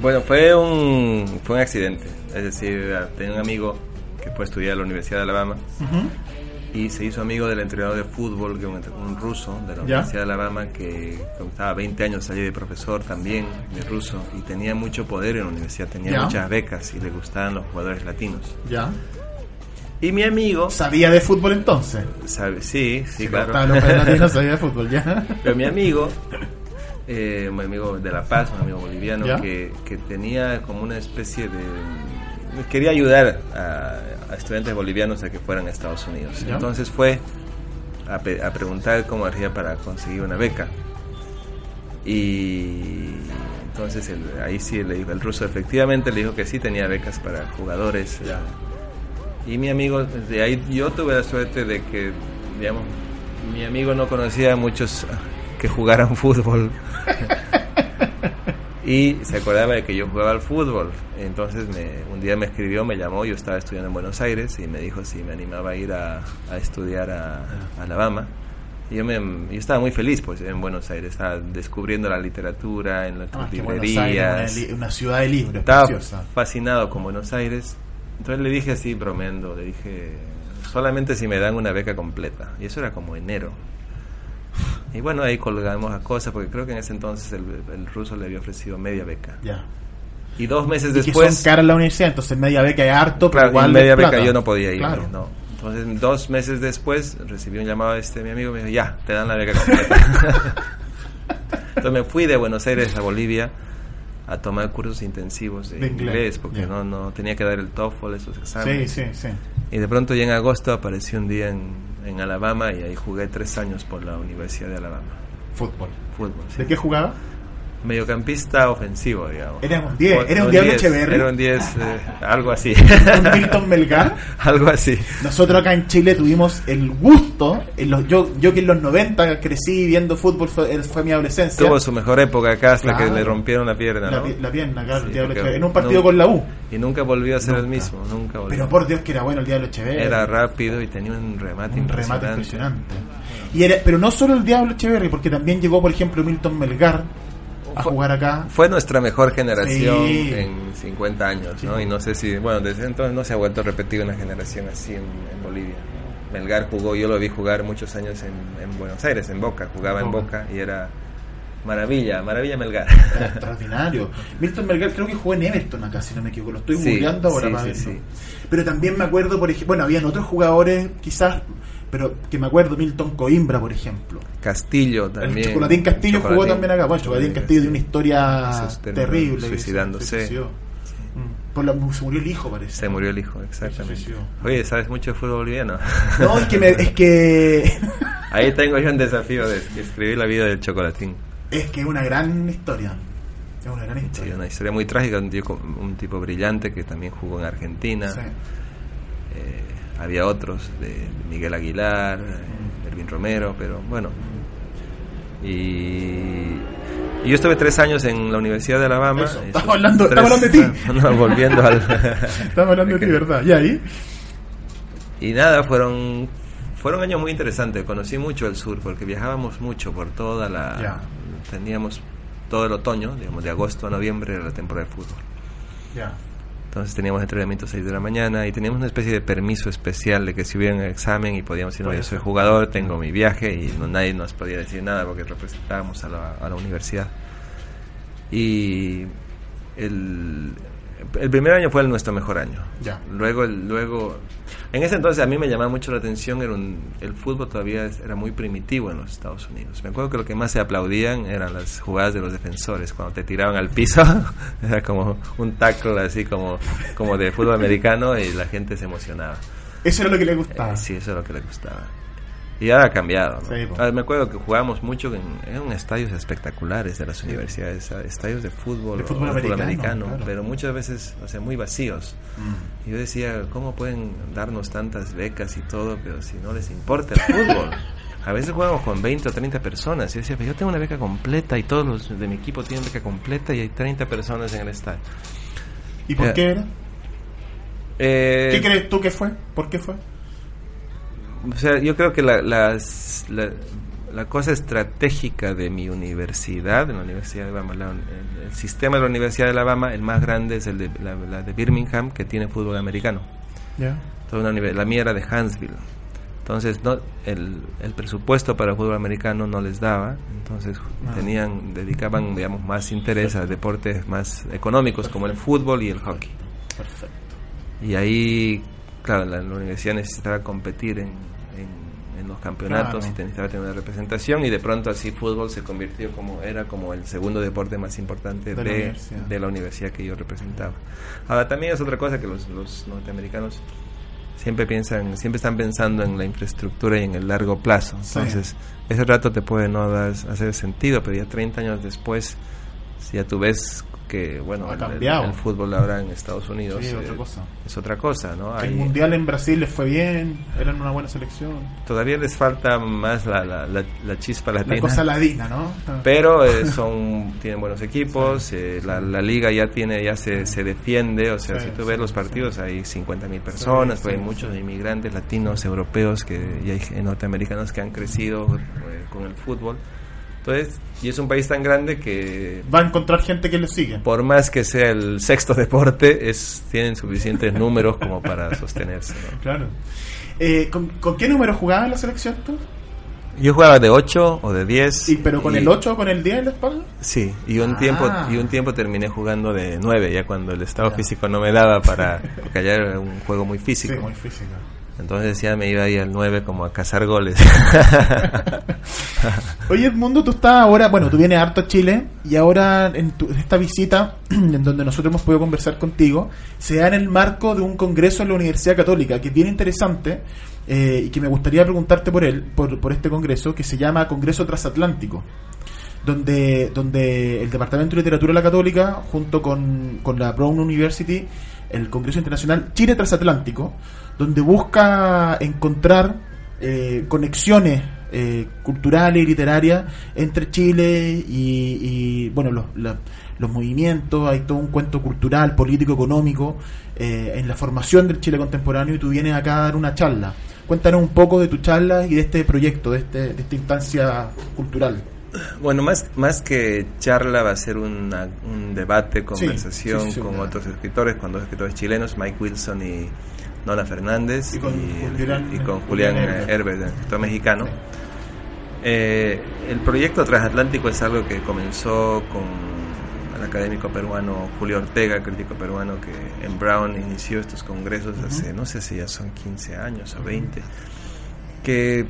S2: Bueno, fue un, fue un accidente. Es decir, tenía un amigo que fue a estudiar a la Universidad de Alabama y se hizo amigo del entrenador de fútbol, que un, un ruso de la. Universidad de Alabama, que estaba 20 años allí de profesor también, de ruso, y tenía mucho poder en la universidad, tenía
S1: Ya.
S2: muchas becas y le gustaban los jugadores latinos.
S1: ya.
S2: Y mi amigo,
S1: ¿Sabía de fútbol entonces?
S2: sabe, sí, sí, claro.
S1: Estaba los latinos, sabía de fútbol, ya.
S2: Pero mi amigo, eh, un amigo de La Paz, un amigo boliviano, que, que tenía como una especie de... Quería ayudar a, a estudiantes bolivianos a que fueran a Estados Unidos.
S1: ¿Ya?
S2: Entonces fue a, pe- a preguntar cómo haría para conseguir una beca. Y entonces el- ahí sí le dijo, el ruso efectivamente le dijo que sí tenía becas para jugadores. eh, y mi amigo, de ahí yo tuve la suerte de que, digamos, mi amigo no conocía a muchos que jugaran fútbol. y se acordaba de que yo jugaba al fútbol. Entonces me, un día me escribió, me llamó, yo estaba estudiando en Buenos Aires y me dijo si me animaba a ir a, a estudiar a, a Alabama. Y yo, me, yo estaba muy feliz pues en Buenos Aires, estaba descubriendo la literatura en las
S1: Ah,
S2: librerías.
S1: Aires, una, ciudad de libros,
S2: Estaba
S1: preciosa.
S2: fascinado con Buenos Aires. Entonces le dije así, bromeando, le dije, solamente si me dan una beca completa. Y eso era como enero. Y bueno, ahí colgamos a cosas, porque creo que en ese entonces el, el ruso le había ofrecido media beca.
S1: Ya.
S2: Y dos meses
S1: Y que
S2: después...
S1: son caras la universidad, entonces media beca es harto, pero igual
S2: en media beca
S1: plata.
S2: yo no podía ir.
S1: Claro.
S2: No. Entonces, dos meses después recibí un llamado de este mi amigo y me dijo, ya, te dan la beca completa. Entonces me fui de Buenos Aires a Bolivia a tomar cursos intensivos de,
S1: De inglés,
S2: inglés, porque no, no tenía que dar el TOEFL, esos
S1: Sí,
S2: exámenes.
S1: sí, sí.
S2: Y de pronto ya en agosto aparecí un día en, en Alabama y ahí jugué tres años por la Universidad de Alabama.
S1: Fútbol.
S2: Fútbol. sí.
S1: ¿De qué jugaba?
S2: Mediocampista ofensivo, digamos.
S1: Era un 10,
S2: O-
S1: era un Diablo
S2: 10,
S1: Echeverri.
S2: Era un 10, eh, algo así.
S1: Un Milton Melgar.
S2: algo así.
S1: Nosotros acá en Chile tuvimos el gusto, en los, yo, yo que en los 90 crecí viendo fútbol, fue, fue mi adolescencia.
S2: Tuvo su mejor época acá hasta
S1: Claro.
S2: que le rompieron la pierna,
S1: la,
S2: ¿no?
S1: la pierna, claro,
S2: Sí,
S1: el Diablo Echeverri. En un partido con la U.
S2: Y nunca volvió a ser el
S1: Nunca.
S2: mismo, nunca volvió.
S1: Pero por Dios que era bueno el Diablo Echeverri.
S2: Era rápido y tenía un remate
S1: un remate
S2: impresionante.
S1: impresionante. Y era, pero no solo el Diablo Echeverri, porque también llegó, por ejemplo, Milton Melgar a
S2: Fue-
S1: jugar acá.
S2: Fue nuestra mejor generación
S1: Sí.
S2: en 50 años, ¿no? Y no sé si, bueno, desde entonces no se ha vuelto a repetir una generación así en, en Bolivia. ¿no? Melgar jugó, yo lo vi jugar muchos años en, en Buenos Aires, en Boca, jugaba en
S1: Boca.
S2: Y era Maravilla, Maravilla Melgar.
S1: Extraordinario. Milton Melgar creo que jugó en Everton acá, si no me equivoco. Lo estoy
S2: Sí,
S1: googleando ahora para
S2: sí.
S1: Pero también me acuerdo, por ejemplo, bueno, habían otros jugadores quizás, pero que me acuerdo, Milton Coimbra, por ejemplo.
S2: Castillo también.
S1: el Chocolatín Castillo jugó también acá. Bueno, Chocolatín
S2: Sí,
S1: Castillo
S2: sí.
S1: de una historia terrible.
S2: suicidándose.
S1: se. Mm. Por la- se murió el hijo, parece.
S2: Se murió el hijo, exactamente. Oye, ¿sabes mucho de fútbol boliviano?
S1: No, es que, me- es que
S2: Ahí tengo yo un desafío de escribir la vida del Chocolatín.
S1: es que es una gran historia. Es una gran
S2: Sí,
S1: historia.
S2: una historia muy trágica, un tipo, un tipo brillante que también jugó en Argentina.
S1: Sí.
S2: Eh, había otros, de Miguel Aguilar, Erwin Romero, pero bueno. Y, y yo estuve tres años en la Universidad de Alabama.
S1: Eso,
S2: Estuve
S1: estamos hablando-
S2: tres-
S1: hablando de ti.
S2: No, volviendo al...
S1: Estamos hablando de ti, ¿verdad? ¿Y ahí?
S2: Y nada, fueron fueron años muy interesantes. Conocí mucho el sur porque viajábamos mucho por toda la.
S1: Ya.
S2: Teníamos todo el otoño, digamos, de agosto a noviembre era la temporada de fútbol.
S1: Ya.
S2: Entonces teníamos entrenamiento a 6 de la mañana y teníamos una especie de permiso especial de que si hubiera un examen y podíamos decir, no, yo soy
S1: ser.
S2: jugador, tengo mi viaje y no, nadie nos podía decir nada porque representábamos a la, a la universidad. Y el, el primer año fue el nuestro mejor año.
S1: Ya.
S2: Luego, luego, en ese entonces a mí me llamaba mucho la atención, era un- el fútbol todavía era muy primitivo en los Estados Unidos. Me acuerdo que lo que más se aplaudían eran las jugadas de los defensores, cuando te tiraban al piso, era como un tackle así como, como de fútbol americano y la gente se emocionaba.
S1: Eso era lo que le gustaba.
S2: Eh, sí, eso es lo que le gustaba. Y ahora ha cambiado. ¿no?
S1: Sí.
S2: Ah, me acuerdo que jugábamos mucho en, en estadios espectaculares de las universidades, a- estadios de fútbol,
S1: De
S2: o
S1: fútbol americano, claro.
S2: pero muchas veces, o sea, muy vacíos.
S1: Mm.
S2: Y yo decía, ¿cómo pueden darnos tantas becas y todo, pero si no les importa el fútbol? A veces jugamos con 20 o 30 personas. Y yo decía, pero yo tengo una beca completa y todos los de mi equipo tienen beca completa y hay 30 personas en el estadio.
S1: ¿Y por
S2: Eh,
S1: qué era?
S2: Eh,
S1: ¿Qué crees tú que fue? ¿Por qué fue?
S2: O sea, yo creo que la, las- la, la cosa estratégica de mi universidad, en la Universidad de Alabama, la- el, el sistema de la Universidad de Alabama, el más grande es el de la, de Birmingham, que tiene fútbol americano. Univer- la mía era de Huntsville. Entonces, no, el, el presupuesto para el fútbol americano no les daba. Entonces,
S1: Ah.
S2: tenían dedicaban, digamos, más interés a deportes más económicos como el fútbol y el hockey.
S1: Perfecto.
S2: Y ahí, claro, la, la universidad necesitaba competir en, en, los campeonatos
S1: Claro.
S2: y necesitaba tener una representación y de pronto así fútbol se convirtió como era como el segundo deporte más importante
S1: De
S2: de,
S1: la
S2: de,
S1: universidad.
S2: la universidad que yo representaba. Ahora también es otra cosa que los, los norteamericanos siempre piensan, siempre están pensando en la infraestructura y en el largo plazo.
S1: Sí.
S2: Entonces, ese rato te puede no dar, hacer sentido, pero ya 30 años después, si ya tú ves que, bueno,
S1: Ha
S2: el-
S1: cambiado.
S2: el, el fútbol ahora en Estados Unidos
S1: Sí, otra cosa.
S2: es otra cosa, ¿no?
S1: El
S2: Hay-
S1: mundial en Brasil les fue bien, eran una buena selección.
S2: todavía les falta más la, la, la, la chispa latina.
S1: La cosa ladina, ¿no?
S2: pero eh, son tienen buenos equipos, eh, la, la liga ya tiene ya se, se defiende, o sea,
S1: Sí,
S2: si tú
S1: sí,
S2: ves los
S1: sí.
S2: partidos hay 50 mil personas,
S1: Sí,
S2: pues hay
S1: sí,
S2: muchos
S1: sí.
S2: inmigrantes latinos, europeos que y hay norteamericanos que han crecido eh, con el fútbol. Entonces, y es un país tan grande que
S1: Va a encontrar gente que le sigue.
S2: por más que sea el sexto deporte, es tienen suficientes números como para sostenerse. ¿no?
S1: Claro. Eh, ¿con, con qué número jugaba en la selección tú?
S2: Yo jugaba de 8 o de 10.
S1: Sí, pero con
S2: y-
S1: el 8 o con el 10 en la espalda.
S2: Sí, y un
S1: Ah.
S2: tiempo y un tiempo terminé jugando de 9, ya cuando el estado
S1: Ya.
S2: físico no me daba para era un juego muy físico.
S1: Sí, muy física.
S2: Entonces ya me iba ahí al 9 como a cazar goles.
S1: Oye, Edmundo, tú estás ahora, bueno, tú vienes harto a Chile y ahora en, tu- esta visita, en donde nosotros hemos podido conversar contigo, se da en el marco de un congreso en la Universidad Católica, que es bien interesante eh, y que me gustaría preguntarte por él, por, por este congreso, que se llama Congreso Transatlántico. Donde, donde el Departamento de Literatura de la Católica, junto con, con la Brown University, el Congreso Internacional Chile Transatlántico, donde busca encontrar eh, conexiones eh, culturales y literarias entre Chile y, bueno los movimientos, hay todo un cuento cultural, político, económico eh, en la formación del Chile contemporáneo y tú vienes acá a dar una charla. Cuéntanos un poco de tu charla y de este proyecto, de, este, de esta instancia cultural.
S2: Bueno, más más que charla va a ser una- un debate, conversación
S1: sí, sí, sí,
S2: con otros escritores, con dos escritores chilenos, Mike Wilson y Nona Fernández
S1: Y con Julián-
S2: y con
S1: Julián
S2: Julián
S1: Herbert.
S2: Herbert, el escritor mexicano. Eh, el proyecto transatlántico es algo que comenzó con el académico peruano Julio Ortega, crítico peruano, que en Brown inició estos congresos hace, no sé si ya son 15 años o 20, que,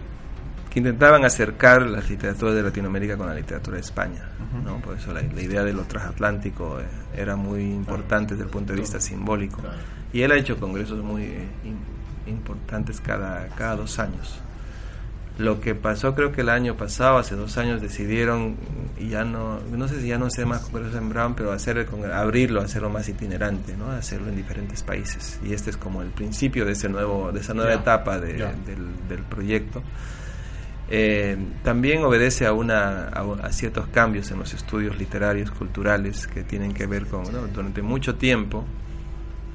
S2: que intentaban acercar las literaturas de Latinoamérica con la literatura de España. ¿no? Por eso la, la idea de lo transatlántico eh, era muy importante desde el punto de vista simbólico. Y él ha hecho congresos muy eh, im- importantes cada, cada dos años. Lo que pasó creo que el año pasado, hace dos años, decidieron, y ya no, no sé si ya no sé más congresos en Brown, pero hacer el abrirlo, hacerlo más itinerante, ¿no? hacerlo en diferentes países. Y este es como el principio de, ese nuevo, de esa nueva etapa de- del, del proyecto. Eh, también obedece a, una, a, a ciertos cambios en los estudios literarios, culturales, que tienen que ver con, ¿no? durante mucho tiempo,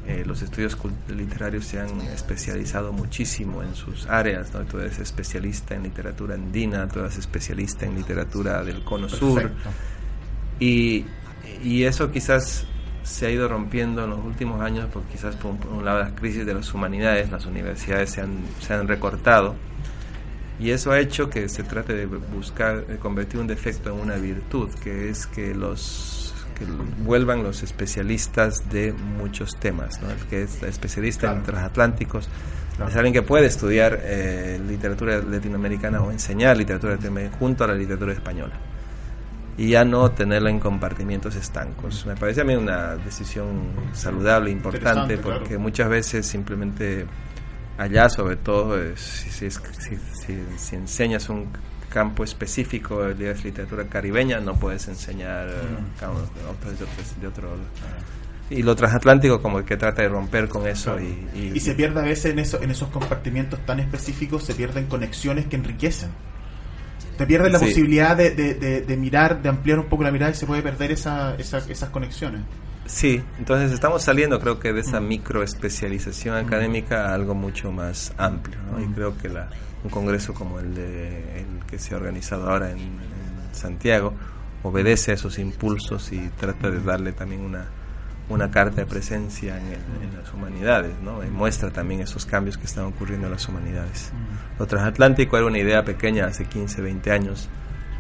S2: eh, los estudios literarios se han especializado muchísimo en sus áreas, ¿no? Tú eres especialista en literatura andina, tú eres especialista en literatura del cono sur, y, y eso quizás se ha ido rompiendo en los últimos años, porque quizás por un, por un lado las crisis de las humanidades, las universidades se han, se han recortado, y eso ha hecho que se trate de buscar, de convertir un defecto en una virtud, que es que los que vuelvan los especialistas de muchos temas, ¿no? El que es especialista en transatlánticos, es alguien que puede estudiar eh, literatura latinoamericana o enseñar literatura latinoamericana junto a la literatura española y ya no tenerla en compartimientos estancos. Me parece a mí una decisión saludable, importante, porque
S1: claro.
S2: muchas veces simplemente allá, sobre todo, si, si, si- enseñas un campo específico de literatura caribeña, no puedes enseñar eh, ca- autores de, otros- de otro... Y lo transatlántico como que trata de romper con eso y, y-
S1: Y se pierde a veces en, eso, en esos compartimientos tan específicos, se pierden conexiones que enriquecen. Te pierdes la
S2: Sí.
S1: posibilidad de, de- de- de mirar, de ampliar un poco la mirada y se puede perder esa, esa- esas conexiones.
S2: Sí, entonces estamos saliendo creo que de esa micro especialización académica a algo mucho más amplio, ¿no? Y creo que la, un congreso como el, de, el que se ha organizado ahora en, en Santiago obedece a esos impulsos y trata de darle también una, una carta de presencia en, el- en las humanidades, ¿no? Y muestra también esos cambios que están ocurriendo en las humanidades. Lo transatlántico era una idea pequeña hace 15, 20 años,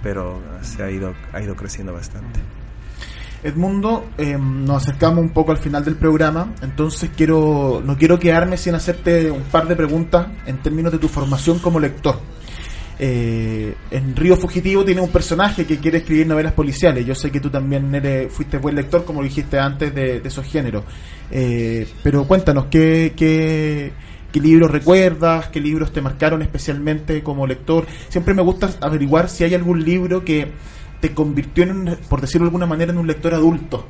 S2: pero se ha ido, ha ido creciendo bastante.
S1: Edmundo, eh, nos acercamos un poco al final del programa, entonces quiero no quiero quedarme sin hacerte un par de preguntas en términos de tu formación como lector. Eh, en Río Fugitivo tiene un personaje que quiere escribir novelas policiales. Yo sé que tú también eres, fuiste buen lector, como dijiste antes, de, de esos géneros. Eh, pero cuéntanos, ¿qué, qué, qué libros recuerdas? ¿Qué libros te marcaron especialmente como lector? Siempre me gusta averiguar si hay algún libro que te convirtió, en un- por decirlo de alguna manera, en un lector adulto.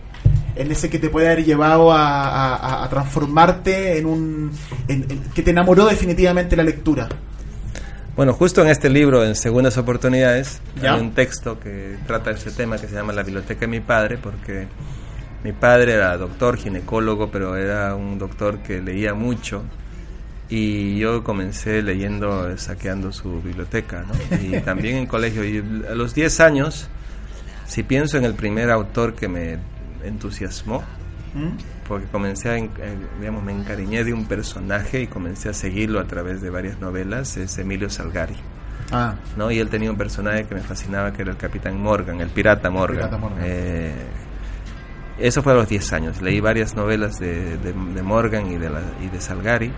S1: En ese que te puede haber llevado a, a- a- a transformarte en un... en- en- que te enamoró definitivamente la lectura.
S2: Bueno, justo en este libro, en Segundas Oportunidades,
S1: Ya.
S2: hay un texto que trata ese tema que se llama La Biblioteca de mi padre, porque mi padre era doctor, ginecólogo, pero era un doctor que leía mucho. Y yo comencé leyendo, saqueando su biblioteca, ¿no? Y también en colegio. Y a los 10 años, si pienso en el primer autor que me entusiasmó, porque comencé a, eh, digamos, me encariñé de un personaje y comencé a seguirlo a través de varias novelas, es Emilio Salgari.
S1: Ah,
S2: ¿no? Y él tenía un personaje que me fascinaba, que era el Capitán Morgan, el Pirata Morgan.
S1: Pirata Morgan.
S2: Eh, eso fue a los 10 años. Leí varias novelas de, de- de Morgan y de, la- y de Salgari.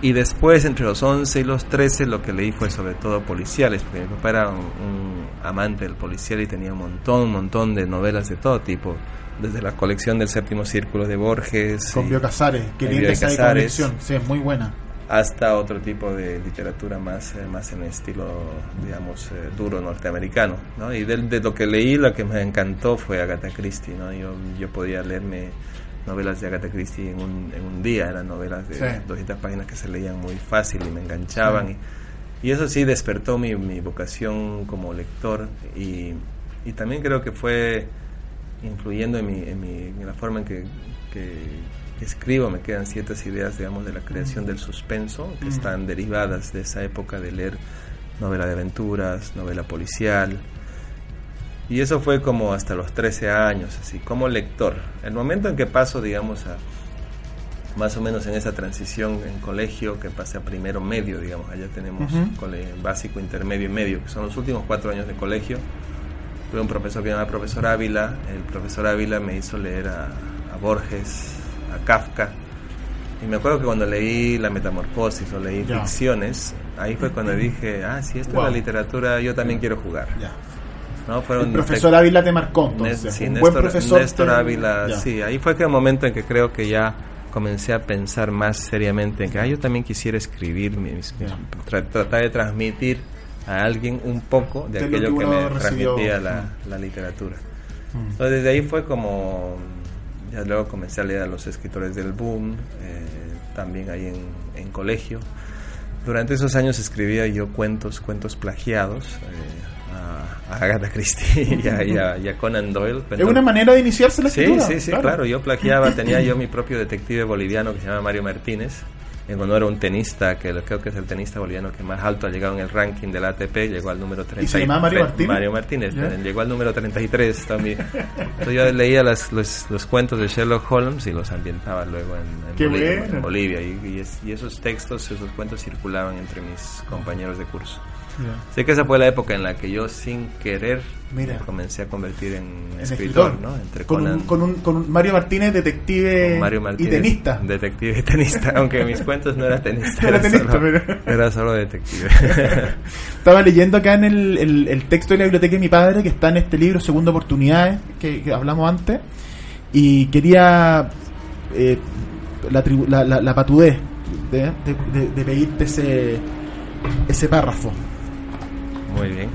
S2: Y después, entre los 11 y los 13, lo que leí fue sobre todo policiales, porque mi papá era un, un amante del policial y tenía un montón, un montón de novelas de todo tipo. Desde la colección del séptimo círculo de Borges.
S1: con Bio Casares.
S2: Con
S1: linda esa colección. Sí, es muy buena.
S2: hasta otro tipo de literatura más, eh, más en estilo, digamos, eh, duro norteamericano, ¿no? Y de, de lo que leí, lo que me encantó fue Agatha Christie, ¿no? Yo, yo podía leerme novelas de Agatha Christie en un, en un día, eran novelas de
S1: Sí.
S2: 200 páginas que se leían muy fácil y me enganchaban. Y, y eso sí despertó mi, mi vocación como lector y, y también creo que fue influyendo en, mi, en, mi- en la forma en que, que- que escribo, me quedan ciertas ideas, digamos, de la creación del suspenso, que están derivadas de esa época de leer novela de aventuras, novela policial. Y eso fue como hasta los 13 años, así, como lector. El momento en que paso, digamos, a más o menos en esa transición en colegio que pasé a primero medio, digamos, allá tenemos cole- básico, intermedio y medio, que son los últimos cuatro años de colegio. Tuve un profesor que se llama profesor Ávila, el profesor Ávila me hizo leer a, a Borges, a Kafka, y me acuerdo que cuando leí La Metamorfosis o leí
S1: Ya.
S2: ficciones, ahí fue cuando dije, ah, si esto
S1: Wow.
S2: es la literatura, yo también quiero jugar.
S1: Ya.
S2: ¿No? Fueron
S1: El profesor Ávila te marcó, entonces.
S2: sí,
S1: un
S2: Néstor,
S1: buen profesor.
S2: Néstor Ávila, sí, ahí fue que el momento en que creo que ya comencé a pensar más seriamente en que ah, yo también quisiera escribir, mis- mis-
S1: Ya.
S2: tra- tratar de transmitir a alguien un poco de
S1: De lo
S2: aquello
S1: que
S2: me
S1: recibió.
S2: transmitía la, la literatura.
S1: Mm.
S2: Entonces desde ahí fue como, ya luego comencé a leer a los escritores del boom, eh, también ahí en, en colegio. Durante esos años escribía yo cuentos, cuentos plagiados eh, a, Agatha Christie y a, y a- y a Conan Doyle.
S1: Es una manera de iniciarse la
S2: Sí,
S1: escritura.
S2: sí, sí, claro. Yo plagiaba, tenía yo mi propio detective boliviano que se llama Mario Martínez. En honor a un tenista, que creo que es el tenista boliviano que más alto ha llegado en el ranking del ATP, llegó al número 33.
S1: se llamaba Mario Martínez?
S2: Mario Martínez,
S1: Ya.
S2: llegó al número 33 también. Entonces yo leía las- los, los cuentos de Sherlock Holmes y los ambientaba luego en, en
S1: Qué
S2: Bolivia, en Bolivia. Y, y es- y esos textos, esos cuentos circulaban entre mis compañeros de curso. Sé que esa fue la época en la que yo sin querer
S1: Mira.
S2: me comencé a convertir en,
S1: En
S2: escritor,
S1: escritor,
S2: ¿no? Entre
S1: con, un, con, un, con Mario Martínez, detective y tenista.
S2: Detective y tenista, aunque mis cuentos no era tenista.
S1: Era tenista,
S2: solo,
S1: pero-
S2: era solo detective.
S1: Estaba leyendo acá en el, el- el texto de la biblioteca de mi padre, que está en este libro, Segunda Oportunidades, que, que hablamos antes, y quería eh, la, tribu- la, la, la patudez de, de- de- de pedirte ese, ese párrafo.
S2: Muy bien.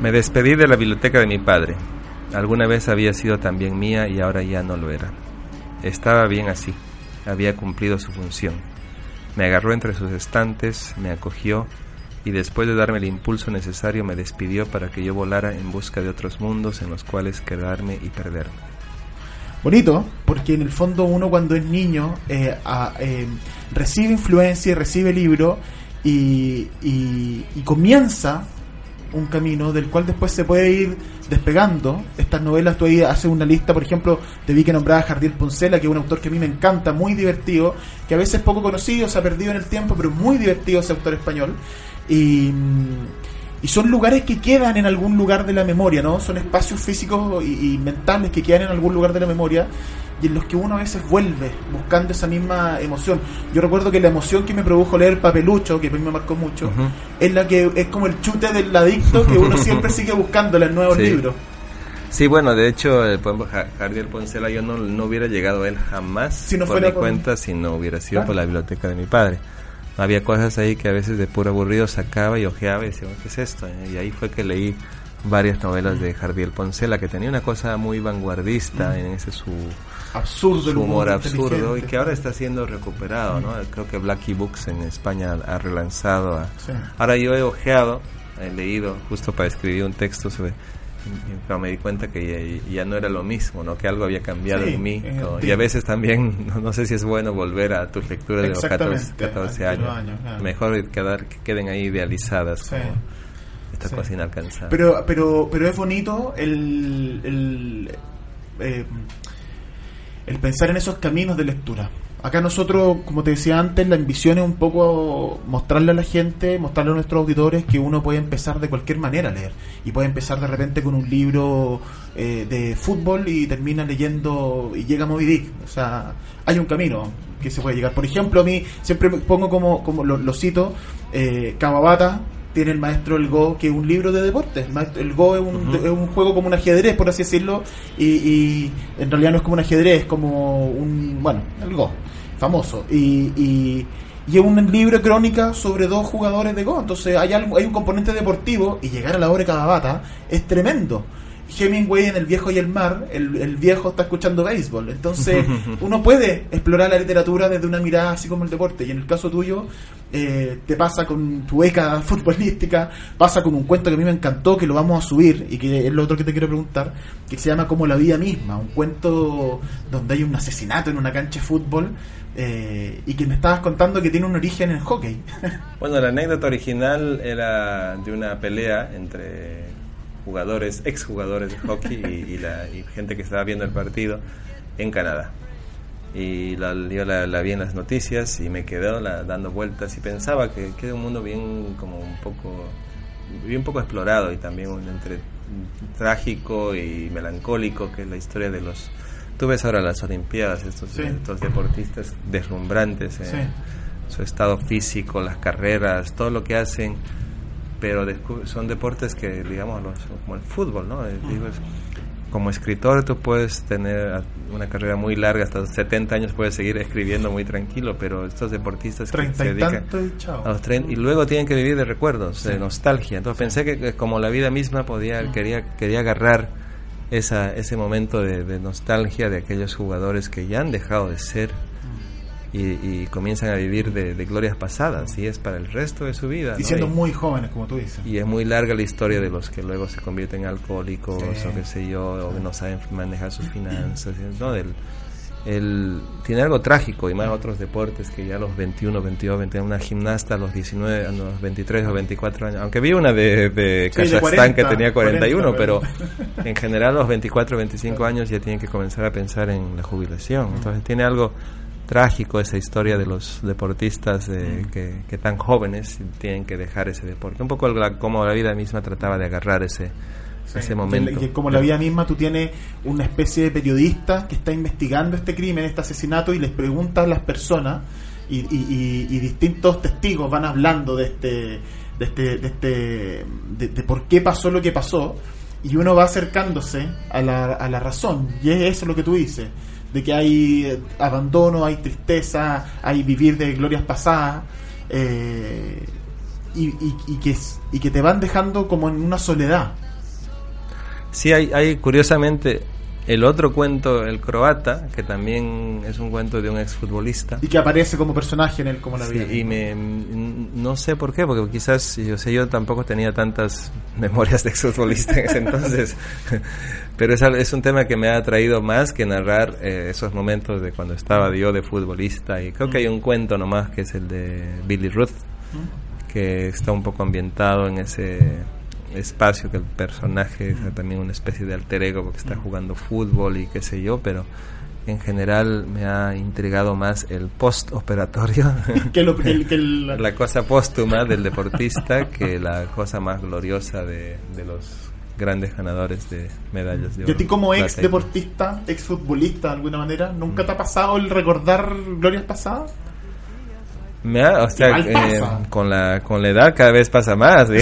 S2: Me despedí de la biblioteca de mi padre. Alguna vez había sido también mía y ahora ya no lo era. Estaba bien así. Había cumplido su función. Me agarró entre sus estantes, me acogió y después de darme el impulso necesario me despidió para que yo volara en busca de otros mundos en los cuales quedarme y perderme.
S1: Bonito, porque en el fondo uno cuando es niño eh, a- eh, recibe influencia y recibe libro y, y- y comienza un camino del cual después se puede ir despegando. Estas novelas, tú ahí haces una lista, por ejemplo, te vi que nombraba a Jardiel Poncela, que es un autor que a mí me encanta, muy divertido, que a veces es poco conocido, se ha perdido en el tiempo, pero muy divertido ese autor español. Y, y son lugares que quedan en algún lugar de la memoria, ¿no? Son espacios físicos y, y mentales que quedan en algún lugar de la memoria y en los que uno a veces vuelve buscando esa misma emoción. Yo recuerdo que la emoción que me produjo leer Papelucho, que a mí me marcó mucho, es la que es como el chute del adicto que uno siempre sigue buscando en nuevos
S2: Sí.
S1: libros.
S2: Sí, bueno, de hecho, el poema Ja- Jardiel Poncela yo no, no hubiera llegado a él jamás
S1: Si no
S2: por
S1: fuera
S2: mi
S1: por-
S2: cuenta si no hubiera sido
S1: Claro.
S2: por la biblioteca de mi padre. Había cosas ahí que a veces de puro aburrido sacaba y ojeaba y decía, "Oh, ¿qué es esto? Y ahí fue que leí varias novelas de Jardiel Poncela que tenía una cosa muy vanguardista en ese su,
S1: Absurdo el
S2: su humor absurdo y que ahora está siendo recuperado, ¿no? Creo que Blackie Books en España ha relanzado a,
S1: Sí.
S2: Ahora yo he ojeado, he leído justo para escribir un texto sobre cuando me di cuenta que ya, ya no era lo mismo, ¿no? Que algo había cambiado
S1: Sí,
S2: en mí.
S1: en
S2: ¿no? Y a veces también, no, no sé si es bueno volver a tus lecturas de los 14,
S1: Exactamente,
S2: 14
S1: a
S2: años.
S1: años, claro.
S2: Mejor quedar, que queden ahí idealizadas
S1: Sí.
S2: como esta
S1: Sí.
S2: cosa inalcanzable.
S1: Pero, pero, pero es bonito el, el, eh, el pensar en esos caminos de lectura. Acá nosotros, como te decía antes, la ambición es un poco mostrarle a la gente, mostrarle a nuestros auditores que uno puede empezar de cualquier manera a leer. Y puede empezar de repente con un libro eh, de fútbol y termina leyendo y llega a Moby Dick. O sea, hay un camino que se puede llegar. Por ejemplo, a mí siempre me pongo como, como lo, lo cito, eh, Kawabata tiene el maestro el Go, que es un libro de deportes. El, Go es un, es un juego como un ajedrez, por así decirlo, y, y en realidad no es como un ajedrez, es como un, bueno, el Go, famoso. Y, y, es un libro crónica sobre dos jugadores de Go. Entonces hay, algo, hay un componente deportivo y llegar a la obra de Kawabata es tremendo. Hemingway en El viejo y el mar, el, el viejo está escuchando béisbol. Entonces uno puede explorar la literatura desde una mirada así como el deporte. Y en el caso tuyo, eh, te pasa con tu beca futbolística, pasa con un cuento que a mí me encantó, que lo vamos a subir y que es lo otro que te quiero preguntar, que se llama Como la vida misma, un cuento donde hay un asesinato en una cancha de fútbol eh, y que me estabas contando que tiene un origen en el hockey.
S2: Bueno, la anécdota original era de una pelea entre jugadores, exjugadores de hockey y, y la y gente que estaba viendo el partido en Canadá. y la, yo la, la vi en las noticias y me quedé la- dando vueltas y pensaba que, que era un mundo bien como un poco bien poco explorado y también un entre trágico y melancólico que es la historia de los tú ves ahora las olimpiadas estos,
S1: Sí.
S2: estos deportistas deslumbrantes eh, su estado físico las carreras todo lo que hacen pero son deportes que digamos los- como el fútbol no digo, como escritor tú puedes tener una carrera muy larga, hasta los 70 años puedes seguir escribiendo muy tranquilo, pero estos deportistas que se dedican
S1: y
S2: a los tren- y luego tienen que vivir de recuerdos, de nostalgia. Entonces pensé que, como la vida misma podía quería quería agarrar esa, ese momento de, de nostalgia de aquellos jugadores que ya han dejado de ser y, y comienzan a vivir de, de glorias pasadas y es para el resto de su vida.
S1: Y
S2: ¿no?
S1: siendo
S2: Y-
S1: muy jóvenes, como tú dices.
S2: y es muy larga la historia de los que luego se convierten en alcohólicos
S1: Sí.
S2: o qué sé yo, o que no saben manejar sus finanzas. ¿no? Del, el, tiene algo trágico y más otros deportes que ya a los 21, 22, 21, una gimnasta a los 19, a los 23 o 24 años, aunque vi una de, de
S1: Sí, de
S2: Kazajstán que
S1: 40,
S2: tenía 41,
S1: 40,
S2: pero en general a los 24, 25 años ya tienen que comenzar a pensar en la jubilación. Entonces tiene algo trágico esa historia de los deportistas de- que, que tan jóvenes tienen que dejar ese deporte. Un poco la, como la vida misma trataba de agarrar ese, ese momento.
S1: Y como la vida misma, tú tienes una especie de periodista que está investigando este crimen, este asesinato, y les pregunta a las personas, y, y- y- y distintos testigos van hablando de este, de este, de este, de, de por qué pasó lo que pasó, y uno va acercándose a la, a la razón, y es eso lo que tú dices, de que hay eh, abandono, hay tristeza, hay vivir de glorias pasadas, eh, y, y- y que, y que te van dejando como en una soledad.
S2: Sí, hay, hay curiosamente el otro cuento, el croata, que también es un cuento de un exfutbolista.
S1: y que aparece como personaje en él como la
S2: Sí,
S1: vida.
S2: y me, no sé por qué, porque quizás yo sé yo tampoco tenía tantas memorias de exfutbolista en ese entonces, pero es, es un tema que me ha atraído más que narrar eh, esos momentos de cuando estaba yo de futbolista y creo que hay un cuento nomás que es el de Billy Ruth que está un poco ambientado en ese espacio que el personaje es también una especie de alter ego porque está jugando fútbol y qué sé yo, pero en general me ha intrigado más el post operatorio
S1: que lo, que el- que el-
S2: la cosa póstuma del deportista que la cosa más gloriosa de, de los grandes ganadores de medallas de
S1: y
S2: oro.
S1: a ti como ex
S2: y-
S1: deportista, ex futbolista de alguna manera, ¿nunca te ha pasado el recordar glorias pasadas?
S2: O sea, eh, con la con la edad cada vez pasa más, ¿no?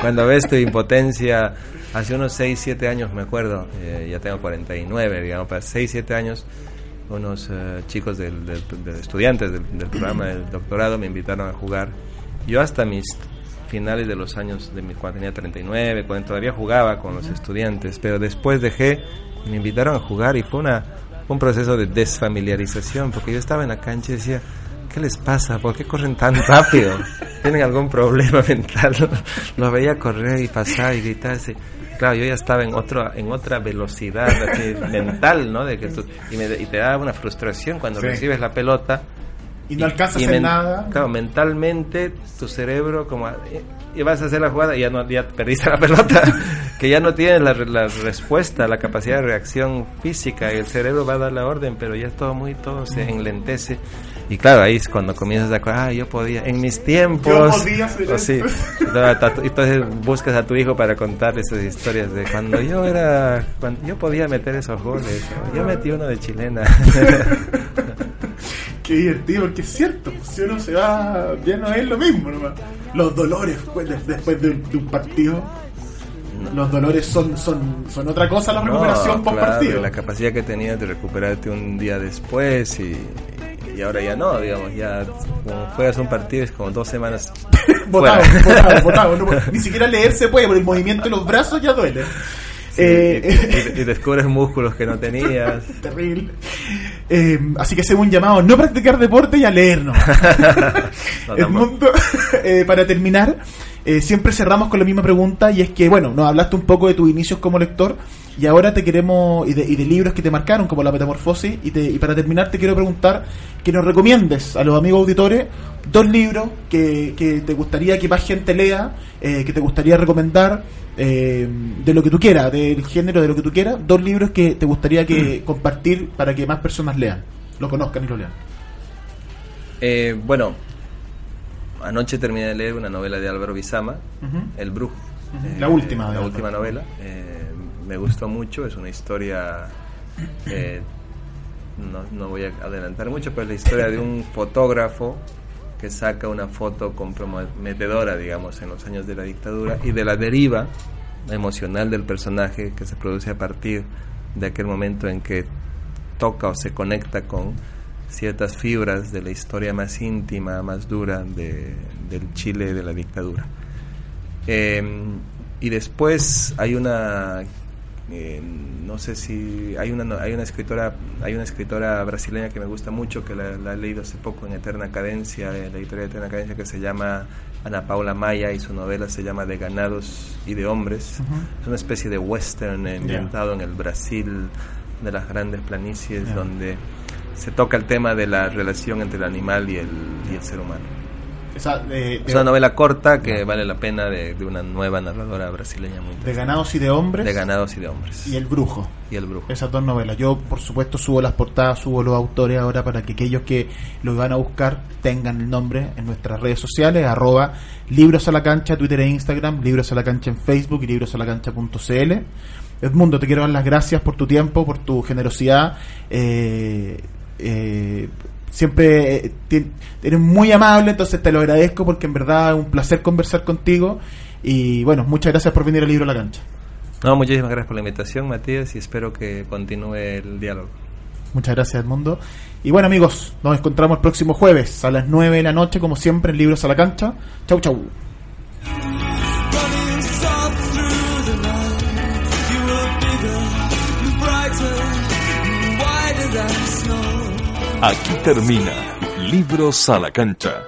S2: Cuando ves tu impotencia, hace unos 6, 7 años me acuerdo, eh, ya tengo 49, digamos, para 6, 7 años, unos eh, chicos del, del- de estudiantes del, del programa del doctorado me invitaron a jugar. Yo hasta mis finales de los años, de mi, cuando tenía 39, cuando todavía jugaba con los estudiantes, pero después dejé me invitaron a jugar y fue una, un proceso de desfamiliarización, porque yo estaba en la cancha y decía, ¿qué les pasa? ¿Por qué corren tan rápido? ¿Tienen algún problema mental? Los veía correr y pasar y gritarse. Claro, yo ya estaba en otro, en otra velocidad así, mental, ¿no? De que tú- y, me- y te da una frustración cuando
S1: Sí.
S2: recibes la pelota
S1: Y no alcanzas en
S2: men-
S1: nada.
S2: Claro, mentalmente tu cerebro como y vas a hacer la jugada y ya no ya perdiste la pelota, que ya no tienes la, la respuesta, la capacidad de reacción física y el cerebro va a dar la orden, pero ya todo muy todo se enlentece y claro, ahí es cuando comienzas a acordar, ah, yo podía en mis tiempos.
S1: Yo podía hacer
S2: O sí.
S1: esto.
S2: Entonces buscas a tu hijo para contar esas historias de cuando yo era cuando yo podía meter esos goles, yo metí uno de chilena.
S1: Qué divertido, porque es cierto, pues, si uno se va, ya no es lo mismo nomás. Los dolores pues, de- después de, de un partido, los dolores son, son, son otra cosa la recuperación
S2: No, claro,
S1: partido.
S2: La capacidad que tenías de recuperarte un día después y, y ahora ya no, digamos, ya como juegas un partido es como dos semanas
S1: botado. No puede- ni siquiera leer se puede, por el movimiento de los brazos ya duele.
S2: Sí,
S1: Eh,
S2: y, y- y descubres músculos que no tenías.
S1: terrible. Eh, así que hacemos un llamado no practicar deporte y a leer.
S2: No,
S1: El mundo, eh, para terminar, eh, siempre cerramos con la misma pregunta y es que, bueno, nos hablaste un poco de tus inicios como lector y ahora te queremos, y de, y de libros que te marcaron como La Metamorfosis, y, te- y para terminar te quiero preguntar que nos recomiendes a los amigos auditores dos libros que, que te gustaría que más gente lea, eh, que te gustaría recomendar, eh, de lo que tú quieras, del género de lo que tú quieras, dos libros que te gustaría que compartir para que más personas lean. lo conozcan y lo lean.
S2: Eh, bueno, anoche terminé de leer una novela de Álvaro Bizama, El Brujo.
S1: La
S2: Eh,
S1: última de
S2: La
S1: Álvaro.
S2: última novela. Eh, me gustó mucho, es una historia... eh, no, no voy a adelantar mucho, pero es la historia de un fotógrafo que saca una foto comprometedora, digamos, en los años de la dictadura y de la deriva emocional del personaje que se produce a partir de aquel momento en que toca o se conecta con ciertas fibras de la historia más íntima, más dura de- del Chile de la dictadura. Eh, y después hay una eh, no sé si hay una hay una escritora hay una escritora brasileña que me gusta mucho que la, la he leído hace poco en Eterna Cadencia en la editorial Eterna Cadencia que se llama Ana Paula Maya y su novela se llama De ganados y de hombres. Es una especie de western ambientado en el Brasil de las grandes planicies donde se toca el tema de la relación entre el animal y el, y el ser humano
S1: Esa,
S2: es una novela corta que vale la pena de, de una nueva narradora brasileña muy
S1: de ganados y de hombres
S2: De ganados y de hombres.
S1: y El Brujo.
S2: Y el brujo.
S1: Esas dos novelas. Yo, por supuesto, subo las portadas, subo los autores ahora para que aquellos que lo van a buscar tengan el nombre en nuestras redes sociales, arroba libros a la cancha, Twitter e Instagram, libros a la cancha en Facebook y librosalacancha.cl. Edmundo, te quiero dar las gracias por tu tiempo, por tu generosidad. Eh, eh, siempre eh, eres muy amable, entonces te lo agradezco porque en verdad es un placer conversar contigo. Y bueno, muchas gracias por venir al libro a la cancha.
S2: No, muchísimas gracias por la invitación, Matías, y espero que continúe el diálogo.
S1: Muchas gracias, Edmundo. Y bueno, amigos, nos encontramos el próximo jueves a las 9 de la noche, como siempre, en Libros a la Cancha. Chau, chau.
S3: Aquí termina Libros a la cancha,